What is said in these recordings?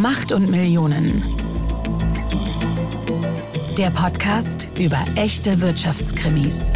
Macht und Millionen. Der Podcast über echte Wirtschaftskrimis.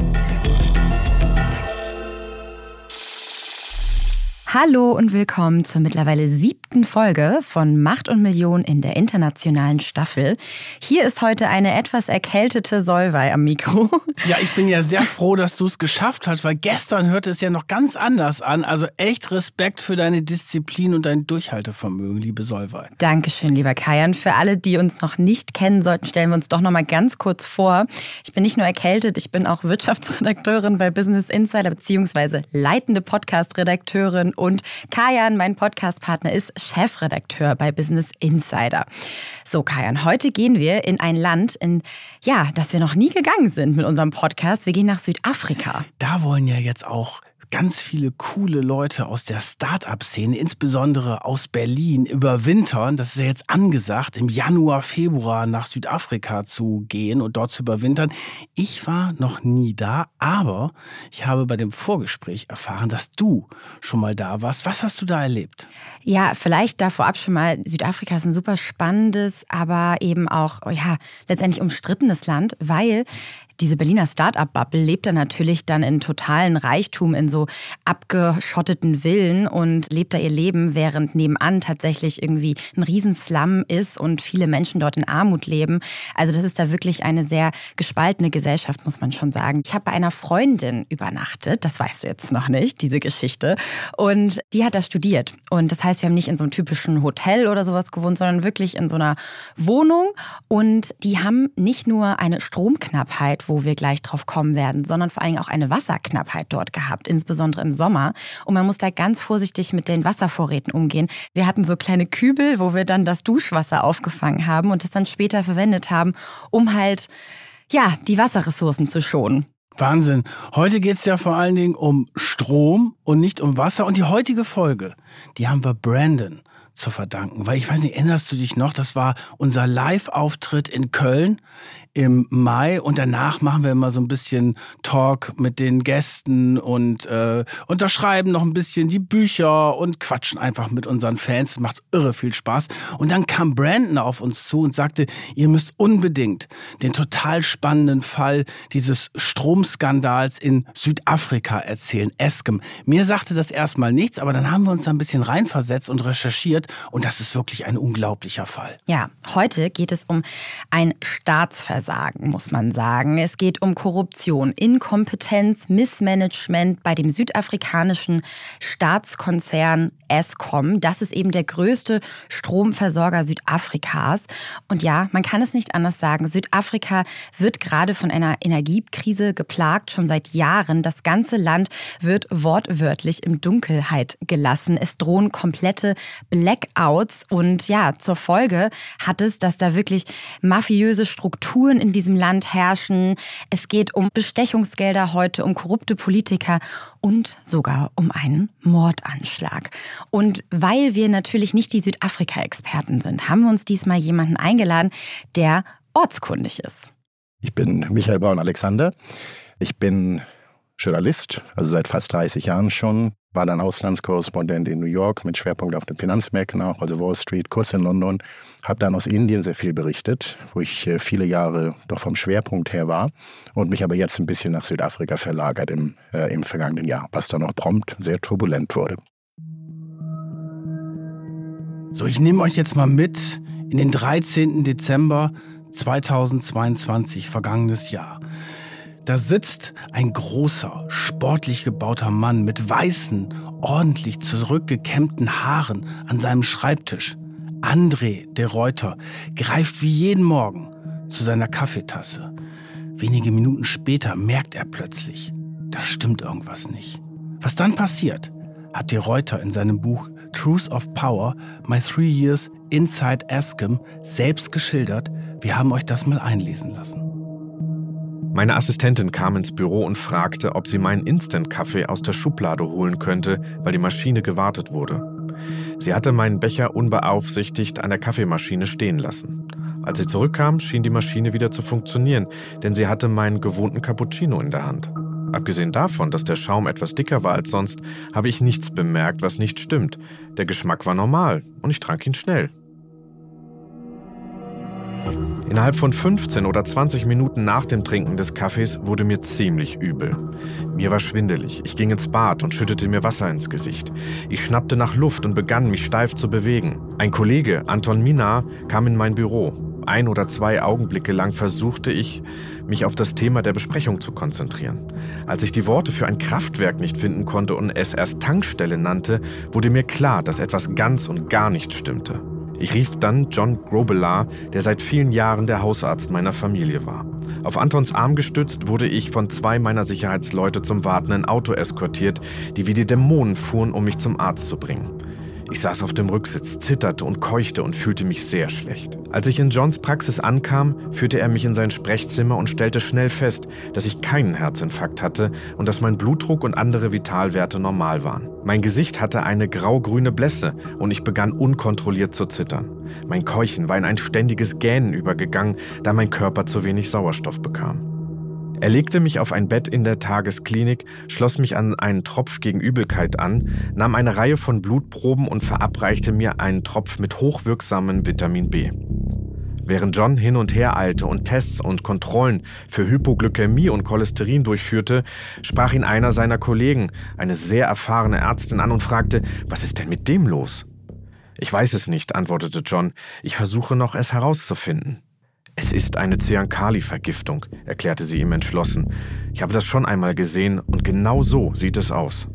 Hallo und willkommen zur mittlerweile siebten Folge von Macht und Million in der internationalen Staffel. Hier ist heute eine etwas erkältete Solvay am Mikro. Ja, ich bin ja sehr froh, dass du es geschafft hast, weil gestern hörte es ja noch ganz anders an. Also echt Respekt für deine Disziplin und dein Durchhaltevermögen, liebe Solvay. Dankeschön, lieber Kajan. Für alle, die uns noch nicht kennen sollten, stellen wir uns doch noch mal ganz kurz vor. Ich bin nicht nur erkältet, ich bin auch Wirtschaftsredakteurin bei Business Insider beziehungsweise leitende Podcast-Redakteurin und Kajan, mein Podcastpartner, ist Chefredakteur bei Business Insider. So, Kajan, heute gehen wir in ein Land, in ja, das wir noch nie gegangen sind mit unserem Podcast. Wir gehen nach Südafrika. Da wollen ja jetzt auch ganz viele coole Leute aus der Start-up-Szene, insbesondere aus Berlin, überwintern. Das ist ja jetzt angesagt, im Januar, Februar nach Südafrika zu gehen und dort zu überwintern. Ich war noch nie da, aber ich habe bei dem Vorgespräch erfahren, dass du schon mal da warst. Was hast du da erlebt? Ja, vielleicht da vorab schon mal. Südafrika ist ein super spannendes, aber eben auch, ja, letztendlich umstrittenes Land, weil diese Berliner Start-up-Bubble lebt da natürlich dann in totalen Reichtum in so abgeschotteten Villen und lebt da ihr Leben, während nebenan tatsächlich irgendwie ein Riesenslum ist und viele Menschen dort in Armut leben. Also das ist da wirklich eine sehr gespaltene Gesellschaft, muss man schon sagen. Ich habe bei einer Freundin übernachtet, das weißt du jetzt noch nicht, diese Geschichte. Und die hat da studiert. Und das heißt, wir haben nicht in so einem typischen Hotel oder sowas gewohnt, sondern wirklich in so einer Wohnung. Und die haben nicht nur eine Stromknappheit, wo wir gleich drauf kommen werden, sondern vor allem auch eine Wasserknappheit dort gehabt, insbesondere im Sommer. Und man muss da ganz vorsichtig mit den Wasservorräten umgehen. Wir hatten so kleine Kübel, wo wir dann das Duschwasser aufgefangen haben und das dann später verwendet haben, um halt, ja, die Wasserressourcen zu schonen. Wahnsinn. Heute geht es ja vor allen Dingen um Strom und nicht um Wasser. Und die heutige Folge, die haben wir Brandon zu verdanken. Weil ich weiß nicht, erinnerst du dich noch, das war unser Live-Auftritt in Köln im Mai und danach machen wir immer so ein bisschen Talk mit den Gästen und äh, unterschreiben noch ein bisschen die Bücher und quatschen einfach mit unseren Fans. Das macht irre viel Spaß. Und dann kam Brandon auf uns zu und sagte, ihr müsst unbedingt den total spannenden Fall dieses Stromskandals in Südafrika erzählen, Eskem. Mir sagte das erstmal nichts, aber dann haben wir uns da ein bisschen reinversetzt und recherchiert und das ist wirklich ein unglaublicher Fall. Ja, heute geht es um ein Staatsversagen Versagen, muss man sagen. Es geht um Korruption, Inkompetenz, Missmanagement bei dem südafrikanischen Staatskonzern Eskom. Das ist eben der größte Stromversorger Südafrikas. Und ja, man kann es nicht anders sagen. Südafrika wird gerade von einer Energiekrise geplagt, schon seit Jahren. Das ganze Land wird wortwörtlich im Dunkelheit gelassen. Es drohen komplette Blackouts. Und ja, zur Folge hat es, dass da wirklich mafiöse Strukturen Strukturen in diesem Land herrschen. Es geht um Bestechungsgelder heute, um korrupte Politiker und sogar um einen Mordanschlag. Und weil wir natürlich nicht die Südafrika-Experten sind, haben wir uns diesmal jemanden eingeladen, der ortskundig ist. Ich bin Michael Braun-Alexander. Ich bin Journalist, also seit fast 30 Jahren schon, war dann Auslandskorrespondent in New York mit Schwerpunkt auf den Finanzmärkten auch, also Wall Street, Kurs in London. Habe dann aus Indien sehr viel berichtet, wo ich äh, viele Jahre doch vom Schwerpunkt her war und mich aber jetzt ein bisschen nach Südafrika verlagert im, äh, im vergangenen Jahr, was dann auch prompt sehr turbulent wurde. So, ich nehme euch jetzt mal mit in den 13. Dezember 2022, vergangenes Jahr. Da sitzt ein großer, sportlich gebauter Mann mit weißen, ordentlich zurückgekämmten Haaren an seinem Schreibtisch. André de Reuter greift wie jeden Morgen zu seiner Kaffeetasse. Wenige Minuten später merkt er plötzlich, da stimmt irgendwas nicht. Was dann passiert, hat de Reuter in seinem Buch Truth of Power, My Three Years Inside Askham selbst geschildert. Wir haben euch das mal einlesen lassen. Meine Assistentin kam ins Büro und fragte, ob sie meinen Instant-Kaffee aus der Schublade holen könnte, weil die Maschine gewartet wurde. Sie hatte meinen Becher unbeaufsichtigt an der Kaffeemaschine stehen lassen. Als sie zurückkam, schien die Maschine wieder zu funktionieren, denn sie hatte meinen gewohnten Cappuccino in der Hand. Abgesehen davon, dass der Schaum etwas dicker war als sonst, habe ich nichts bemerkt, was nicht stimmt. Der Geschmack war normal und ich trank ihn schnell. Innerhalb von 15 oder 20 Minuten nach dem Trinken des Kaffees wurde mir ziemlich übel. Mir war schwindelig. Ich ging ins Bad und schüttete mir Wasser ins Gesicht. Ich schnappte nach Luft und begann mich steif zu bewegen. Ein Kollege, Anton Minar, kam in mein Büro. Ein oder zwei Augenblicke lang versuchte ich, mich auf das Thema der Besprechung zu konzentrieren. Als ich die Worte für ein Kraftwerk nicht finden konnte und es erst Tankstelle nannte, wurde mir klar, dass etwas ganz und gar nicht stimmte. Ich rief dann John Grobelar, der seit vielen Jahren der Hausarzt meiner Familie war. Auf Antons Arm gestützt wurde ich von zwei meiner Sicherheitsleute zum wartenden Auto eskortiert, die wie die Dämonen fuhren, um mich zum Arzt zu bringen. Ich saß auf dem Rücksitz, zitterte und keuchte und fühlte mich sehr schlecht. Als ich in Johns Praxis ankam, führte er mich in sein Sprechzimmer und stellte schnell fest, dass ich keinen Herzinfarkt hatte und dass mein Blutdruck und andere Vitalwerte normal waren. Mein Gesicht hatte eine grau-grüne Blässe und ich begann unkontrolliert zu zittern. Mein Keuchen war in ein ständiges Gähnen übergegangen, da mein Körper zu wenig Sauerstoff bekam. Er legte mich auf ein Bett in der Tagesklinik, schloss mich an einen Tropf gegen Übelkeit an, nahm eine Reihe von Blutproben und verabreichte mir einen Tropf mit hochwirksamem Vitamin B. Während John hin und her eilte und Tests und Kontrollen für Hypoglykämie und Cholesterin durchführte, sprach ihn einer seiner Kollegen, eine sehr erfahrene Ärztin, an und fragte, was ist denn mit dem los? Ich weiß es nicht, antwortete John. Ich versuche noch, es herauszufinden. Es ist eine Cyankali-Vergiftung, erklärte sie ihm entschlossen. Ich habe das schon einmal gesehen und genau so sieht es aus.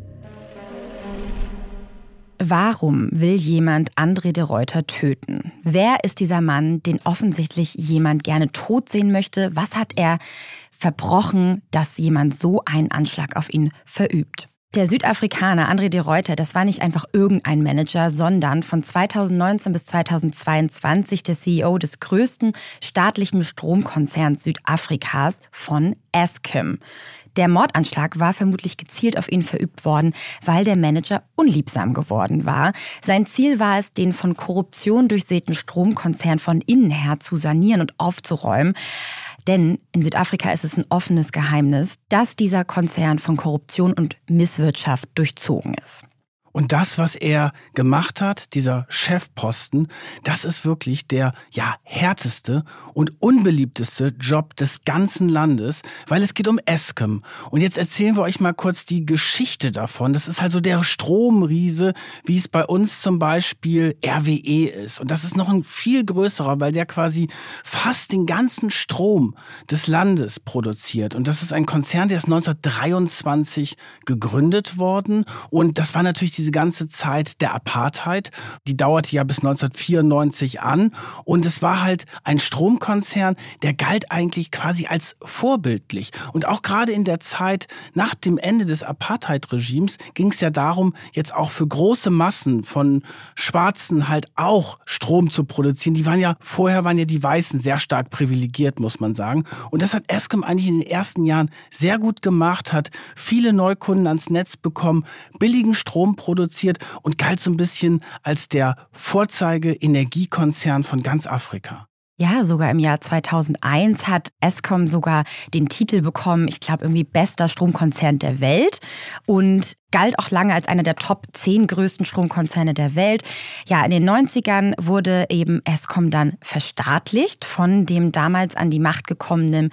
Warum will jemand André de Reuter töten? Wer ist dieser Mann, den offensichtlich jemand gerne tot sehen möchte? Was hat er verbrochen, dass jemand so einen Anschlag auf ihn verübt? Der Südafrikaner André de Reuter, das war nicht einfach irgendein Manager, sondern von 2019 bis 2022 der CEO des größten staatlichen Stromkonzerns Südafrikas von Eskom. Der Mordanschlag war vermutlich gezielt auf ihn verübt worden, weil der Manager unliebsam geworden war. Sein Ziel war es, den von Korruption durchsäten Stromkonzern von innen her zu sanieren und aufzuräumen. Denn in Südafrika ist es ein offenes Geheimnis, dass dieser Konzern von Korruption und Misswirtschaft durchzogen ist. Und das, was er gemacht hat, dieser Chefposten, das ist wirklich der ja härteste und unbeliebteste Job des ganzen Landes, weil es geht um Eskom. Und jetzt erzählen wir euch mal kurz die Geschichte davon. Das ist also der Stromriese, wie es bei uns zum Beispiel RWE ist. Und das ist noch ein viel größerer, weil der quasi fast den ganzen Strom des Landes produziert. Und das ist ein Konzern, der ist 1923 gegründet worden. Und das war natürlich diese ganze Zeit der Apartheid. Die dauerte ja bis 1994 an. Und es war halt ein Stromkonzern, der galt eigentlich quasi als vorbildlich. Und auch gerade in der Zeit nach dem Ende des Apartheid-Regimes ging es ja darum, jetzt auch für große Massen von Schwarzen halt auch Strom zu produzieren. Die waren ja, vorher waren ja die Weißen sehr stark privilegiert, muss man sagen. Und das hat Eskom eigentlich in den ersten Jahren sehr gut gemacht, hat viele Neukunden ans Netz bekommen, billigen Strom produziert produziert und galt so ein bisschen als der Vorzeige-Energiekonzern von ganz Afrika. Ja, sogar im Jahr 2001 hat Eskom sogar den Titel bekommen, ich glaube irgendwie bester Stromkonzern der Welt und galt auch lange als einer der Top 10 größten Stromkonzerne der Welt. Ja, in den 90ern wurde eben Eskom dann verstaatlicht von dem damals an die Macht gekommenen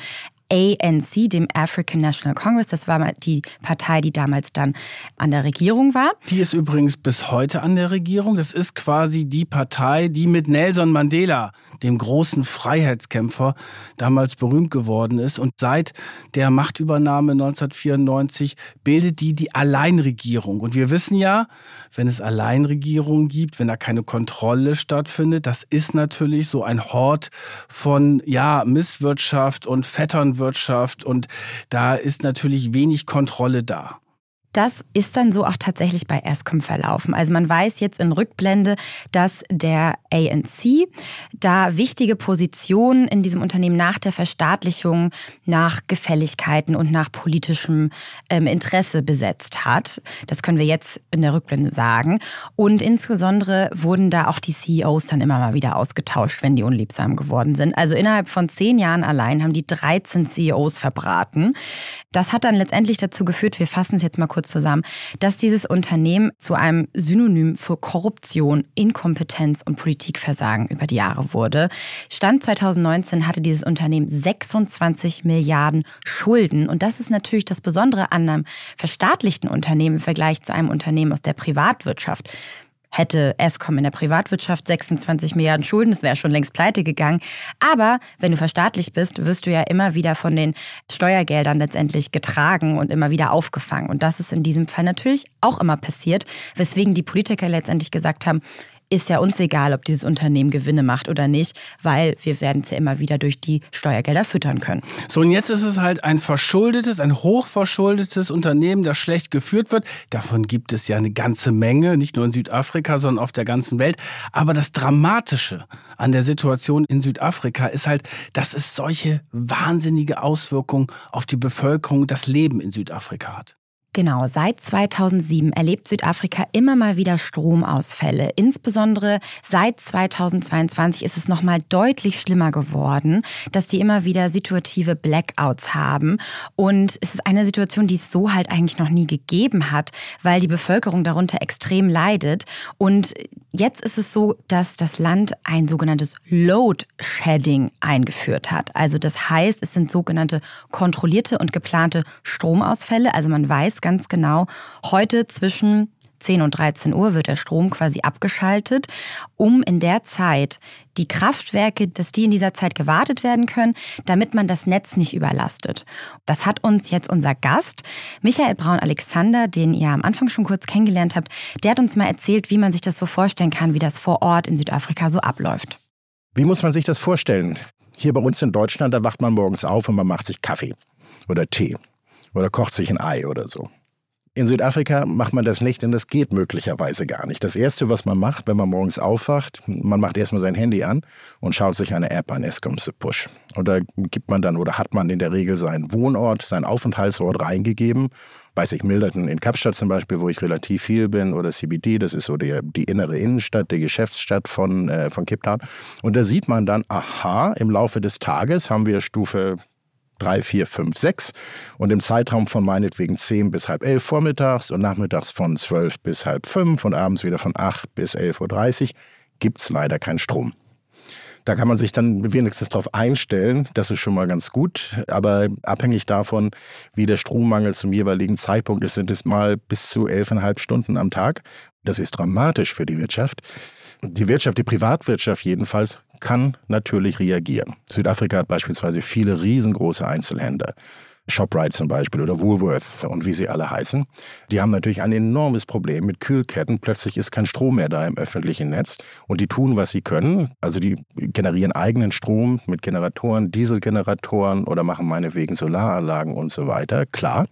ANC, dem African National Congress. Das war die Partei, die damals dann an der Regierung war. Die ist übrigens bis heute an der Regierung. Das ist quasi die Partei, die mit Nelson Mandela, dem großen Freiheitskämpfer, damals berühmt geworden ist. Und seit der Machtübernahme 1994 bildet die die Alleinregierung. Und wir wissen ja, wenn es Alleinregierungen gibt, wenn da keine Kontrolle stattfindet, das ist natürlich so ein Hort von ja, Misswirtschaft und Vettern Wirtschaft und da ist natürlich wenig Kontrolle da. Das ist dann so auch tatsächlich bei Escom verlaufen. Also man weiß jetzt in Rückblende, dass der ANC da wichtige Positionen in diesem Unternehmen nach der Verstaatlichung, nach Gefälligkeiten und nach politischem ähm, Interesse besetzt hat. Das können wir jetzt in der Rückblende sagen. Und insbesondere wurden da auch die CEOs dann immer mal wieder ausgetauscht, wenn die unliebsam geworden sind. Also innerhalb von zehn Jahren allein haben die 13 CEOs verbraten. Das hat dann letztendlich dazu geführt, wir fassen es jetzt mal kurz kurz zusammen, dass dieses Unternehmen zu einem Synonym für Korruption, Inkompetenz und Politikversagen über die Jahre wurde. Stand 2019 hatte dieses Unternehmen 26 Milliarden Schulden. Und das ist natürlich das Besondere an einem verstaatlichten Unternehmen im Vergleich zu einem Unternehmen aus der Privatwirtschaft hätte Escom in der Privatwirtschaft 26 Milliarden Schulden, das wäre schon längst pleite gegangen. Aber wenn du verstaatlicht bist, wirst du ja immer wieder von den Steuergeldern letztendlich getragen und immer wieder aufgefangen. Und das ist in diesem Fall natürlich auch immer passiert, weswegen die Politiker letztendlich gesagt haben, ist ja uns egal, ob dieses Unternehmen Gewinne macht oder nicht, weil wir werden es ja immer wieder durch die Steuergelder füttern können. So, und jetzt ist es halt ein verschuldetes, ein hochverschuldetes Unternehmen, das schlecht geführt wird. Davon gibt es ja eine ganze Menge, nicht nur in Südafrika, sondern auf der ganzen Welt. Aber das Dramatische an der Situation in Südafrika ist halt, dass es solche wahnsinnige Auswirkungen auf die Bevölkerung, das Leben in Südafrika hat. Genau, seit 2007 erlebt Südafrika immer mal wieder Stromausfälle. Insbesondere seit 2022 ist es nochmal deutlich schlimmer geworden, dass die immer wieder situative Blackouts haben. Und es ist eine Situation, die es so halt eigentlich noch nie gegeben hat, weil die Bevölkerung darunter extrem leidet. Und jetzt ist es so, dass das Land ein sogenanntes Load Shedding eingeführt hat. Also das heißt, es sind sogenannte kontrollierte und geplante Stromausfälle. Also man weiß ganz genau, heute zwischen 10 und 13 Uhr wird der Strom quasi abgeschaltet, um in der Zeit die Kraftwerke, dass die in dieser Zeit gewartet werden können, damit man das Netz nicht überlastet. Das hat uns jetzt unser Gast, Michael Braun-Alexander, den ihr am Anfang schon kurz kennengelernt habt, der hat uns mal erzählt, wie man sich das so vorstellen kann, wie das vor Ort in Südafrika so abläuft. Wie muss man sich das vorstellen? Hier bei uns in Deutschland, da wacht man morgens auf und man macht sich Kaffee oder Tee oder kocht sich ein Ei oder so. In Südafrika macht man das nicht, denn das geht möglicherweise gar nicht. Das Erste, was man macht, wenn man morgens aufwacht, man macht erstmal sein Handy an und schaut sich eine App an, Escom The Push. Und da gibt man dann oder hat man in der Regel seinen Wohnort, seinen Aufenthaltsort reingegeben. Weiß ich, Milderton in Kapstadt zum Beispiel, wo ich relativ viel bin, oder CBD, das ist so die, die innere Innenstadt, die Geschäftsstadt von, äh, von Cape. Und da sieht man dann, aha, im Laufe des Tages haben wir Stufe drei, vier, fünf, sechs und im Zeitraum von meinetwegen zehn bis halb elf vormittags und nachmittags von zwölf bis halb fünf und abends wieder von acht bis elf Uhr dreißig gibt es leider keinen Strom. Da kann man sich dann wenigstens darauf einstellen, das ist schon mal ganz gut, aber abhängig davon, wie der Strommangel zum jeweiligen Zeitpunkt ist, sind es mal bis zu elfeinhalb Stunden am Tag. Das ist dramatisch für die Wirtschaft. Die Wirtschaft, die Privatwirtschaft jedenfalls, kann natürlich reagieren. Südafrika hat beispielsweise viele riesengroße Einzelhändler. ShopRite zum Beispiel oder Woolworth und wie sie alle heißen, die haben natürlich ein enormes Problem mit Kühlketten. Plötzlich ist kein Strom mehr da im öffentlichen Netz und die tun, was sie können. Also die generieren eigenen Strom mit Generatoren, Dieselgeneratoren oder machen meinetwegen Solaranlagen und so weiter. Klar.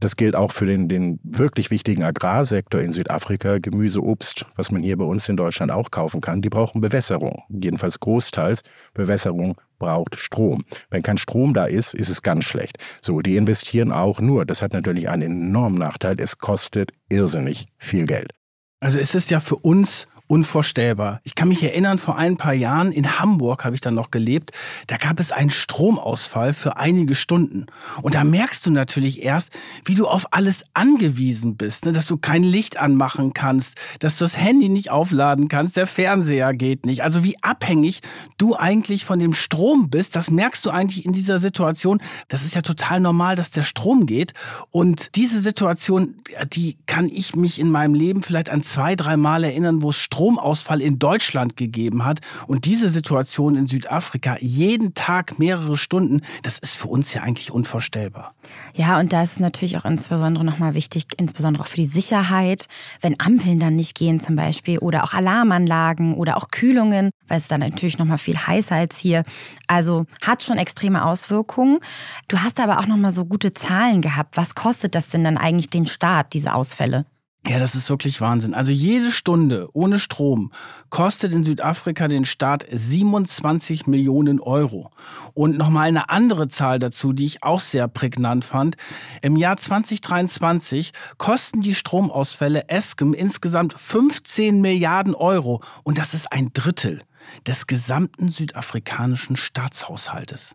Das gilt auch für den, den wirklich wichtigen Agrarsektor in Südafrika, Gemüse, Obst, was man hier bei uns in Deutschland auch kaufen kann. Die brauchen Bewässerung. Jedenfalls großteils. Bewässerung braucht Strom. Wenn kein Strom da ist, ist es ganz schlecht. So, die investieren auch nur. Das hat natürlich einen enormen Nachteil. Es kostet irrsinnig viel Geld. Also es ist ja für uns unvorstellbar. Ich kann mich erinnern, vor ein paar Jahren in Hamburg habe ich dann noch gelebt, da gab es einen Stromausfall für einige Stunden. Und da merkst du natürlich erst, wie du auf alles angewiesen bist, ne? dass du kein Licht anmachen kannst, dass du das Handy nicht aufladen kannst, der Fernseher geht nicht. Also wie abhängig du eigentlich von dem Strom bist, das merkst du eigentlich in dieser Situation. Das ist ja total normal, dass der Strom geht. Und diese Situation, die kann ich mich in meinem Leben vielleicht an zwei, drei Mal erinnern, wo es Strom Stromausfall in Deutschland gegeben hat und diese Situation in Südafrika jeden Tag mehrere Stunden, das ist für uns ja eigentlich unvorstellbar. Ja, und da ist natürlich auch insbesondere nochmal wichtig, insbesondere auch für die Sicherheit, wenn Ampeln dann nicht gehen zum Beispiel oder auch Alarmanlagen oder auch Kühlungen, weil es dann natürlich nochmal viel heißer als hier. Also hat schon extreme Auswirkungen. Du hast aber auch nochmal so gute Zahlen gehabt. Was kostet das denn dann eigentlich den Staat, diese Ausfälle? Ja, das ist wirklich Wahnsinn. Also jede Stunde ohne Strom kostet in Südafrika den Staat 27 Millionen Euro. Und nochmal eine andere Zahl dazu, die ich auch sehr prägnant fand. Im Jahr 2023 kosten die Stromausfälle Eskem insgesamt 15 Milliarden Euro. Und das ist ein Drittel des gesamten südafrikanischen Staatshaushaltes.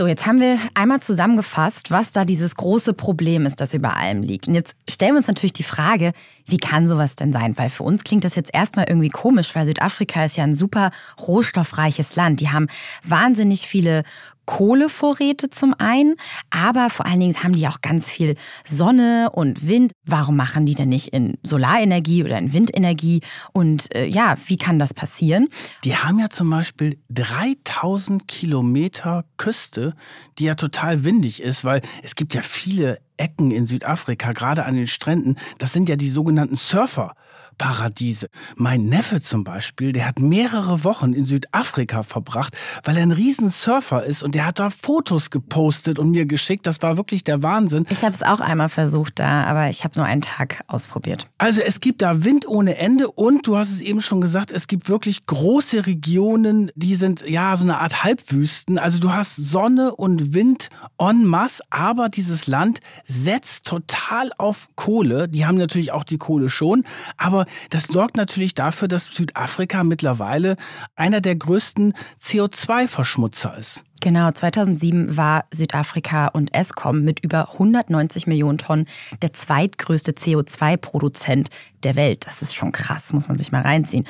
So, jetzt haben wir einmal zusammengefasst, was da dieses große Problem ist, das über allem liegt. Und jetzt stellen wir uns natürlich die Frage, wie kann sowas denn sein? Weil für uns klingt das jetzt erstmal irgendwie komisch, weil Südafrika ist ja ein super rohstoffreiches Land. Die haben wahnsinnig viele Kohlevorräte zum einen, aber vor allen Dingen haben die auch ganz viel Sonne und Wind. Warum machen die denn nicht in Solarenergie oder in Windenergie? Und äh, ja, wie kann das passieren? Die haben ja zum Beispiel 3000 Kilometer Küste, die ja total windig ist, weil es gibt ja viele Ecken in Südafrika, gerade an den Stränden. Das sind ja die sogenannten Surfer. Paradiese. Mein Neffe zum Beispiel, der hat mehrere Wochen in Südafrika verbracht, weil er ein Riesensurfer ist und der hat da Fotos gepostet und mir geschickt. Das war wirklich der Wahnsinn. Ich habe es auch einmal versucht da, aber ich habe nur einen Tag ausprobiert. Also es gibt da Wind ohne Ende und du hast es eben schon gesagt, es gibt wirklich große Regionen, die sind ja so eine Art Halbwüsten. Also du hast Sonne und Wind en masse, aber dieses Land setzt total auf Kohle. Die haben natürlich auch die Kohle schon, aber das sorgt natürlich dafür, dass Südafrika mittlerweile einer der größten CO2-Verschmutzer ist. Genau, 2007 war Südafrika und Eskom mit über 190 Millionen Tonnen der zweitgrößte CO2-Produzent der Welt. Das ist schon krass, muss man sich mal reinziehen.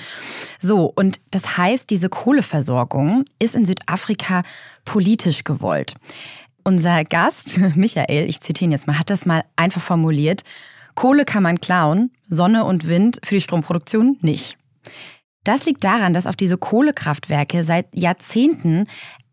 So, und das heißt, diese Kohleversorgung ist in Südafrika politisch gewollt. Unser Gast, Michael, ich zitiere ihn jetzt mal, hat das mal einfach formuliert. Kohle kann man klauen, Sonne und Wind für die Stromproduktion nicht. Das liegt daran, dass auf diese Kohlekraftwerke seit Jahrzehnten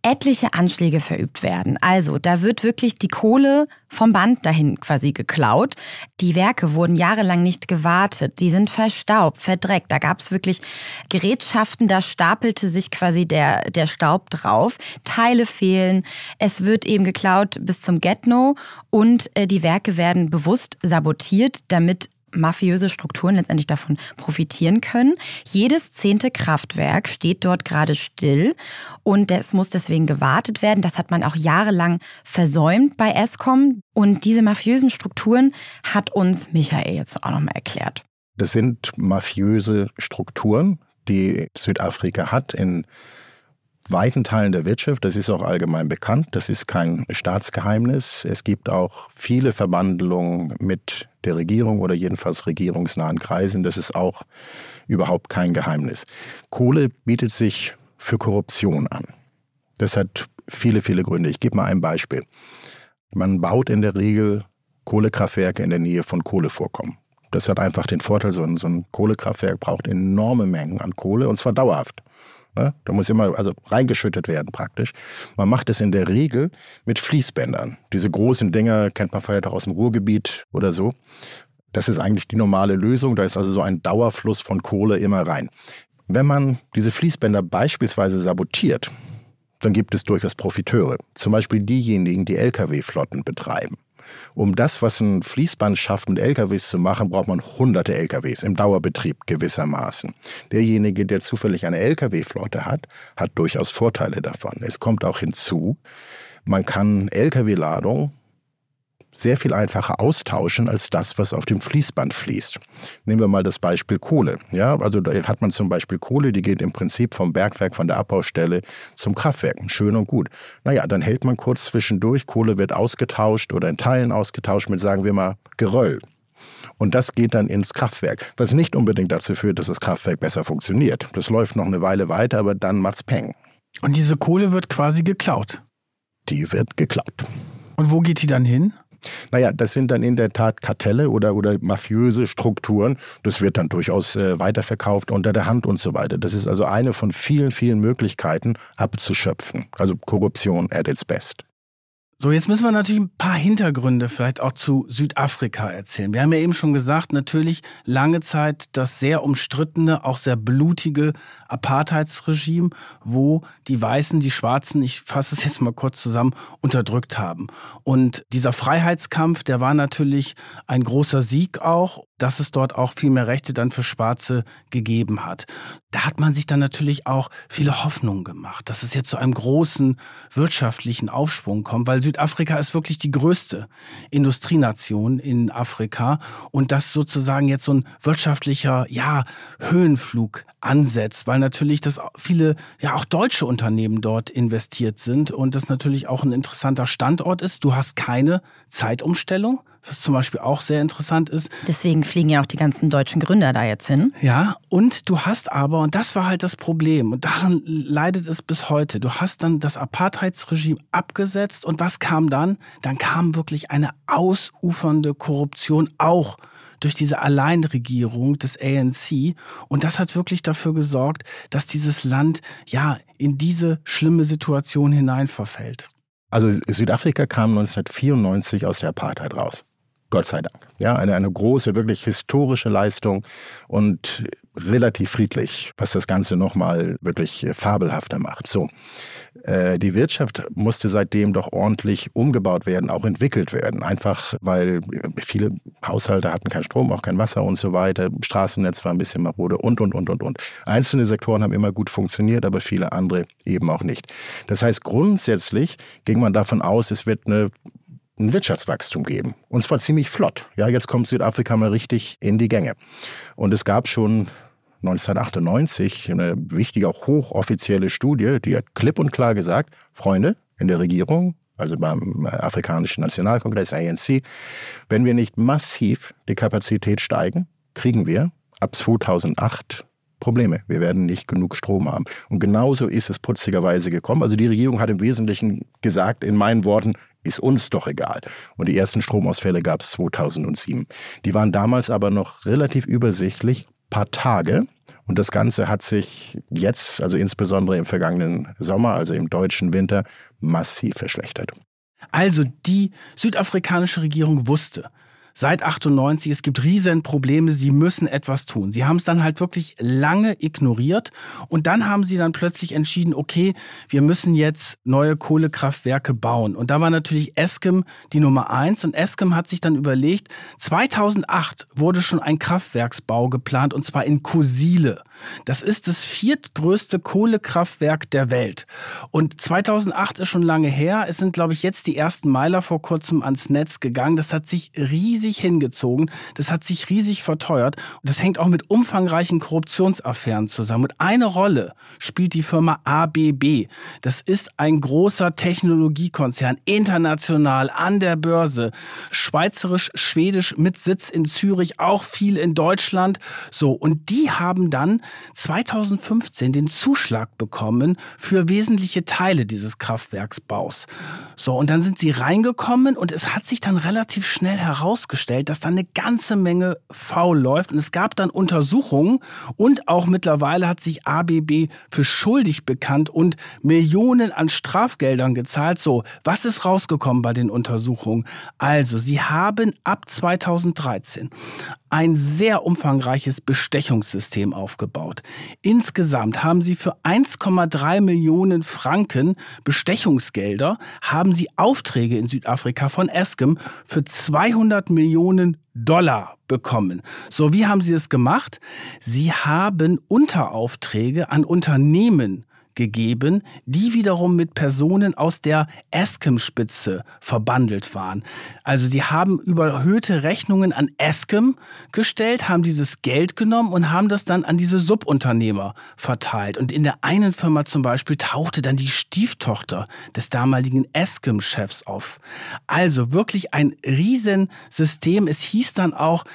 etliche Anschläge verübt werden. Also da wird wirklich die Kohle vom Band dahin quasi geklaut. Die Werke wurden jahrelang nicht gewartet. Die sind verstaubt, verdreckt. Da gab es wirklich Gerätschaften, da stapelte sich quasi der, der Staub drauf. Teile fehlen. Es wird eben geklaut bis zum Get-No und äh, die Werke werden bewusst sabotiert, damit mafiöse Strukturen letztendlich davon profitieren können. Jedes zehnte Kraftwerk steht dort gerade still und es muss deswegen gewartet werden. Das hat man auch jahrelang versäumt bei Eskom. Und diese mafiösen Strukturen hat uns Michael jetzt auch nochmal erklärt. Das sind mafiöse Strukturen, die Südafrika hat in weiten Teilen der Wirtschaft. Das ist auch allgemein bekannt. Das ist kein Staatsgeheimnis. Es gibt auch viele Verwandlungen mit der Regierung oder jedenfalls regierungsnahen Kreisen. Das ist auch überhaupt kein Geheimnis. Kohle bietet sich für Korruption an. Das hat viele, viele Gründe. Ich gebe mal ein Beispiel. Man baut in der Regel Kohlekraftwerke in der Nähe von Kohlevorkommen. Das hat einfach den Vorteil, so ein, so ein Kohlekraftwerk braucht enorme Mengen an Kohle und zwar dauerhaft. Ne? Da muss immer also reingeschüttet werden praktisch. Man macht es in der Regel mit Fließbändern. Diese großen Dinger kennt man vielleicht auch aus dem Ruhrgebiet oder so. Das ist eigentlich die normale Lösung. Da ist also so ein Dauerfluss von Kohle immer rein. Wenn man diese Fließbänder beispielsweise sabotiert, dann gibt es durchaus Profiteure. Zum Beispiel diejenigen, die Lkw-Flotten betreiben. Um das, was ein Fließband schafft, mit LKWs zu machen, braucht man hunderte LKWs im Dauerbetrieb gewissermaßen. Derjenige, der zufällig eine LKW-Flotte hat, hat durchaus Vorteile davon. Es kommt auch hinzu, man kann Lkw-Ladung sehr viel einfacher austauschen als das, was auf dem Fließband fließt. Nehmen wir mal das Beispiel Kohle. Ja, also da hat man zum Beispiel Kohle, die geht im Prinzip vom Bergwerk, von der Abbaustelle zum Kraftwerk. Schön und gut. Naja, dann hält man kurz zwischendurch, Kohle wird ausgetauscht oder in Teilen ausgetauscht mit, sagen wir mal, Geröll. Und das geht dann ins Kraftwerk, was nicht unbedingt dazu führt, dass das Kraftwerk besser funktioniert. Das läuft noch eine Weile weiter, aber dann macht's Peng. Und diese Kohle wird quasi geklaut. Die wird geklaut. Und wo geht die dann hin? Naja, das sind dann in der Tat Kartelle oder, oder mafiöse Strukturen. Das wird dann durchaus äh, weiterverkauft unter der Hand und so weiter. Das ist also eine von vielen, vielen Möglichkeiten abzuschöpfen. Also Korruption at its best. So, jetzt müssen wir natürlich ein paar Hintergründe vielleicht auch zu Südafrika erzählen. Wir haben ja eben schon gesagt, natürlich lange Zeit das sehr umstrittene, auch sehr blutige Apartheidsregime, wo die Weißen, die Schwarzen, ich fasse es jetzt mal kurz zusammen, unterdrückt haben. Und dieser Freiheitskampf, der war natürlich ein großer Sieg auch. Dass es dort auch viel mehr Rechte dann für Schwarze gegeben hat. Da hat man sich dann natürlich auch viele Hoffnungen gemacht, dass es jetzt zu einem großen wirtschaftlichen Aufschwung kommt, weil Südafrika ist wirklich die größte Industrienation in Afrika und dass sozusagen jetzt so ein wirtschaftlicher, ja, Höhenflug ansetzt, weil natürlich das viele, ja, auch deutsche Unternehmen dort investiert sind und das natürlich auch ein interessanter Standort ist. Du hast keine Zeitumstellung was zum Beispiel auch sehr interessant ist. Deswegen fliegen ja auch die ganzen deutschen Gründer da jetzt hin. Ja, und du hast aber, und das war halt das Problem, und daran leidet es bis heute, du hast dann das Apartheidsregime abgesetzt und was kam dann? Dann kam wirklich eine ausufernde Korruption auch durch diese Alleinregierung des ANC. Und das hat wirklich dafür gesorgt, dass dieses Land ja in diese schlimme Situation hinein verfällt. Also Südafrika kam 1994 aus der Apartheid raus. Gott sei Dank. Ja, eine, eine große, wirklich historische Leistung und relativ friedlich, was das Ganze nochmal wirklich fabelhafter macht. So. Äh, die Wirtschaft musste seitdem doch ordentlich umgebaut werden, auch entwickelt werden. Einfach weil viele Haushalte hatten keinen Strom, auch kein Wasser und so weiter. Straßennetz war ein bisschen marode und, und, und, und, und. Einzelne Sektoren haben immer gut funktioniert, aber viele andere eben auch nicht. Das heißt, grundsätzlich ging man davon aus, es wird eine ein Wirtschaftswachstum geben. Und zwar ziemlich flott. Ja, jetzt kommt Südafrika mal richtig in die Gänge. Und es gab schon 1998 eine wichtige, auch hochoffizielle Studie, die hat klipp und klar gesagt, Freunde in der Regierung, also beim Afrikanischen Nationalkongress ANC, wenn wir nicht massiv die Kapazität steigen, kriegen wir ab 2008 Probleme. Wir werden nicht genug Strom haben. Und genauso ist es putzigerweise gekommen. Also die Regierung hat im Wesentlichen gesagt, in meinen Worten, ist uns doch egal. Und die ersten Stromausfälle gab es 2007. Die waren damals aber noch relativ übersichtlich, paar Tage. Und das Ganze hat sich jetzt, also insbesondere im vergangenen Sommer, also im deutschen Winter, massiv verschlechtert. Also die südafrikanische Regierung wusste, seit 98, es gibt riesen Probleme, sie müssen etwas tun. Sie haben es dann halt wirklich lange ignoriert und dann haben sie dann plötzlich entschieden, okay, wir müssen jetzt neue Kohlekraftwerke bauen. Und da war natürlich Eskem die Nummer eins und Eskem hat sich dann überlegt, 2008 wurde schon ein Kraftwerksbau geplant und zwar in Kusile. Das ist das viertgrößte Kohlekraftwerk der Welt. Und 2008 ist schon lange her. Es sind, glaube ich, jetzt die ersten Meiler vor kurzem ans Netz gegangen. Das hat sich riesig hingezogen. Das hat sich riesig verteuert. Und das hängt auch mit umfangreichen Korruptionsaffären zusammen. Und eine Rolle spielt die Firma ABB. Das ist ein großer Technologiekonzern, international an der Börse, schweizerisch-schwedisch mit Sitz in Zürich, auch viel in Deutschland. So, und die haben dann 2015 den Zuschlag bekommen für wesentliche Teile dieses Kraftwerksbaus. So, und dann sind sie reingekommen und es hat sich dann relativ schnell herausgestellt, dass da eine ganze Menge faul läuft. Und es gab dann Untersuchungen und auch mittlerweile hat sich ABB für schuldig bekannt und Millionen an Strafgeldern gezahlt. So, was ist rausgekommen bei den Untersuchungen? Also, sie haben ab 2013 ein sehr umfangreiches Bestechungssystem aufgebaut. Insgesamt haben sie für 1,3 Millionen Franken Bestechungsgelder, haben sie Aufträge in Südafrika von Eskom für 200 Millionen Dollar bekommen. So, wie haben sie es gemacht? Sie haben Unteraufträge an Unternehmen gegeben, die wiederum mit Personen aus der Eskem-Spitze verbandelt waren. Also sie haben überhöhte Rechnungen an Eskem gestellt, haben dieses Geld genommen und haben das dann an diese Subunternehmer verteilt. Und in der einen Firma zum Beispiel tauchte dann die Stieftochter des damaligen Eskem-Chefs auf. Also wirklich ein Riesensystem. Es hieß dann auch,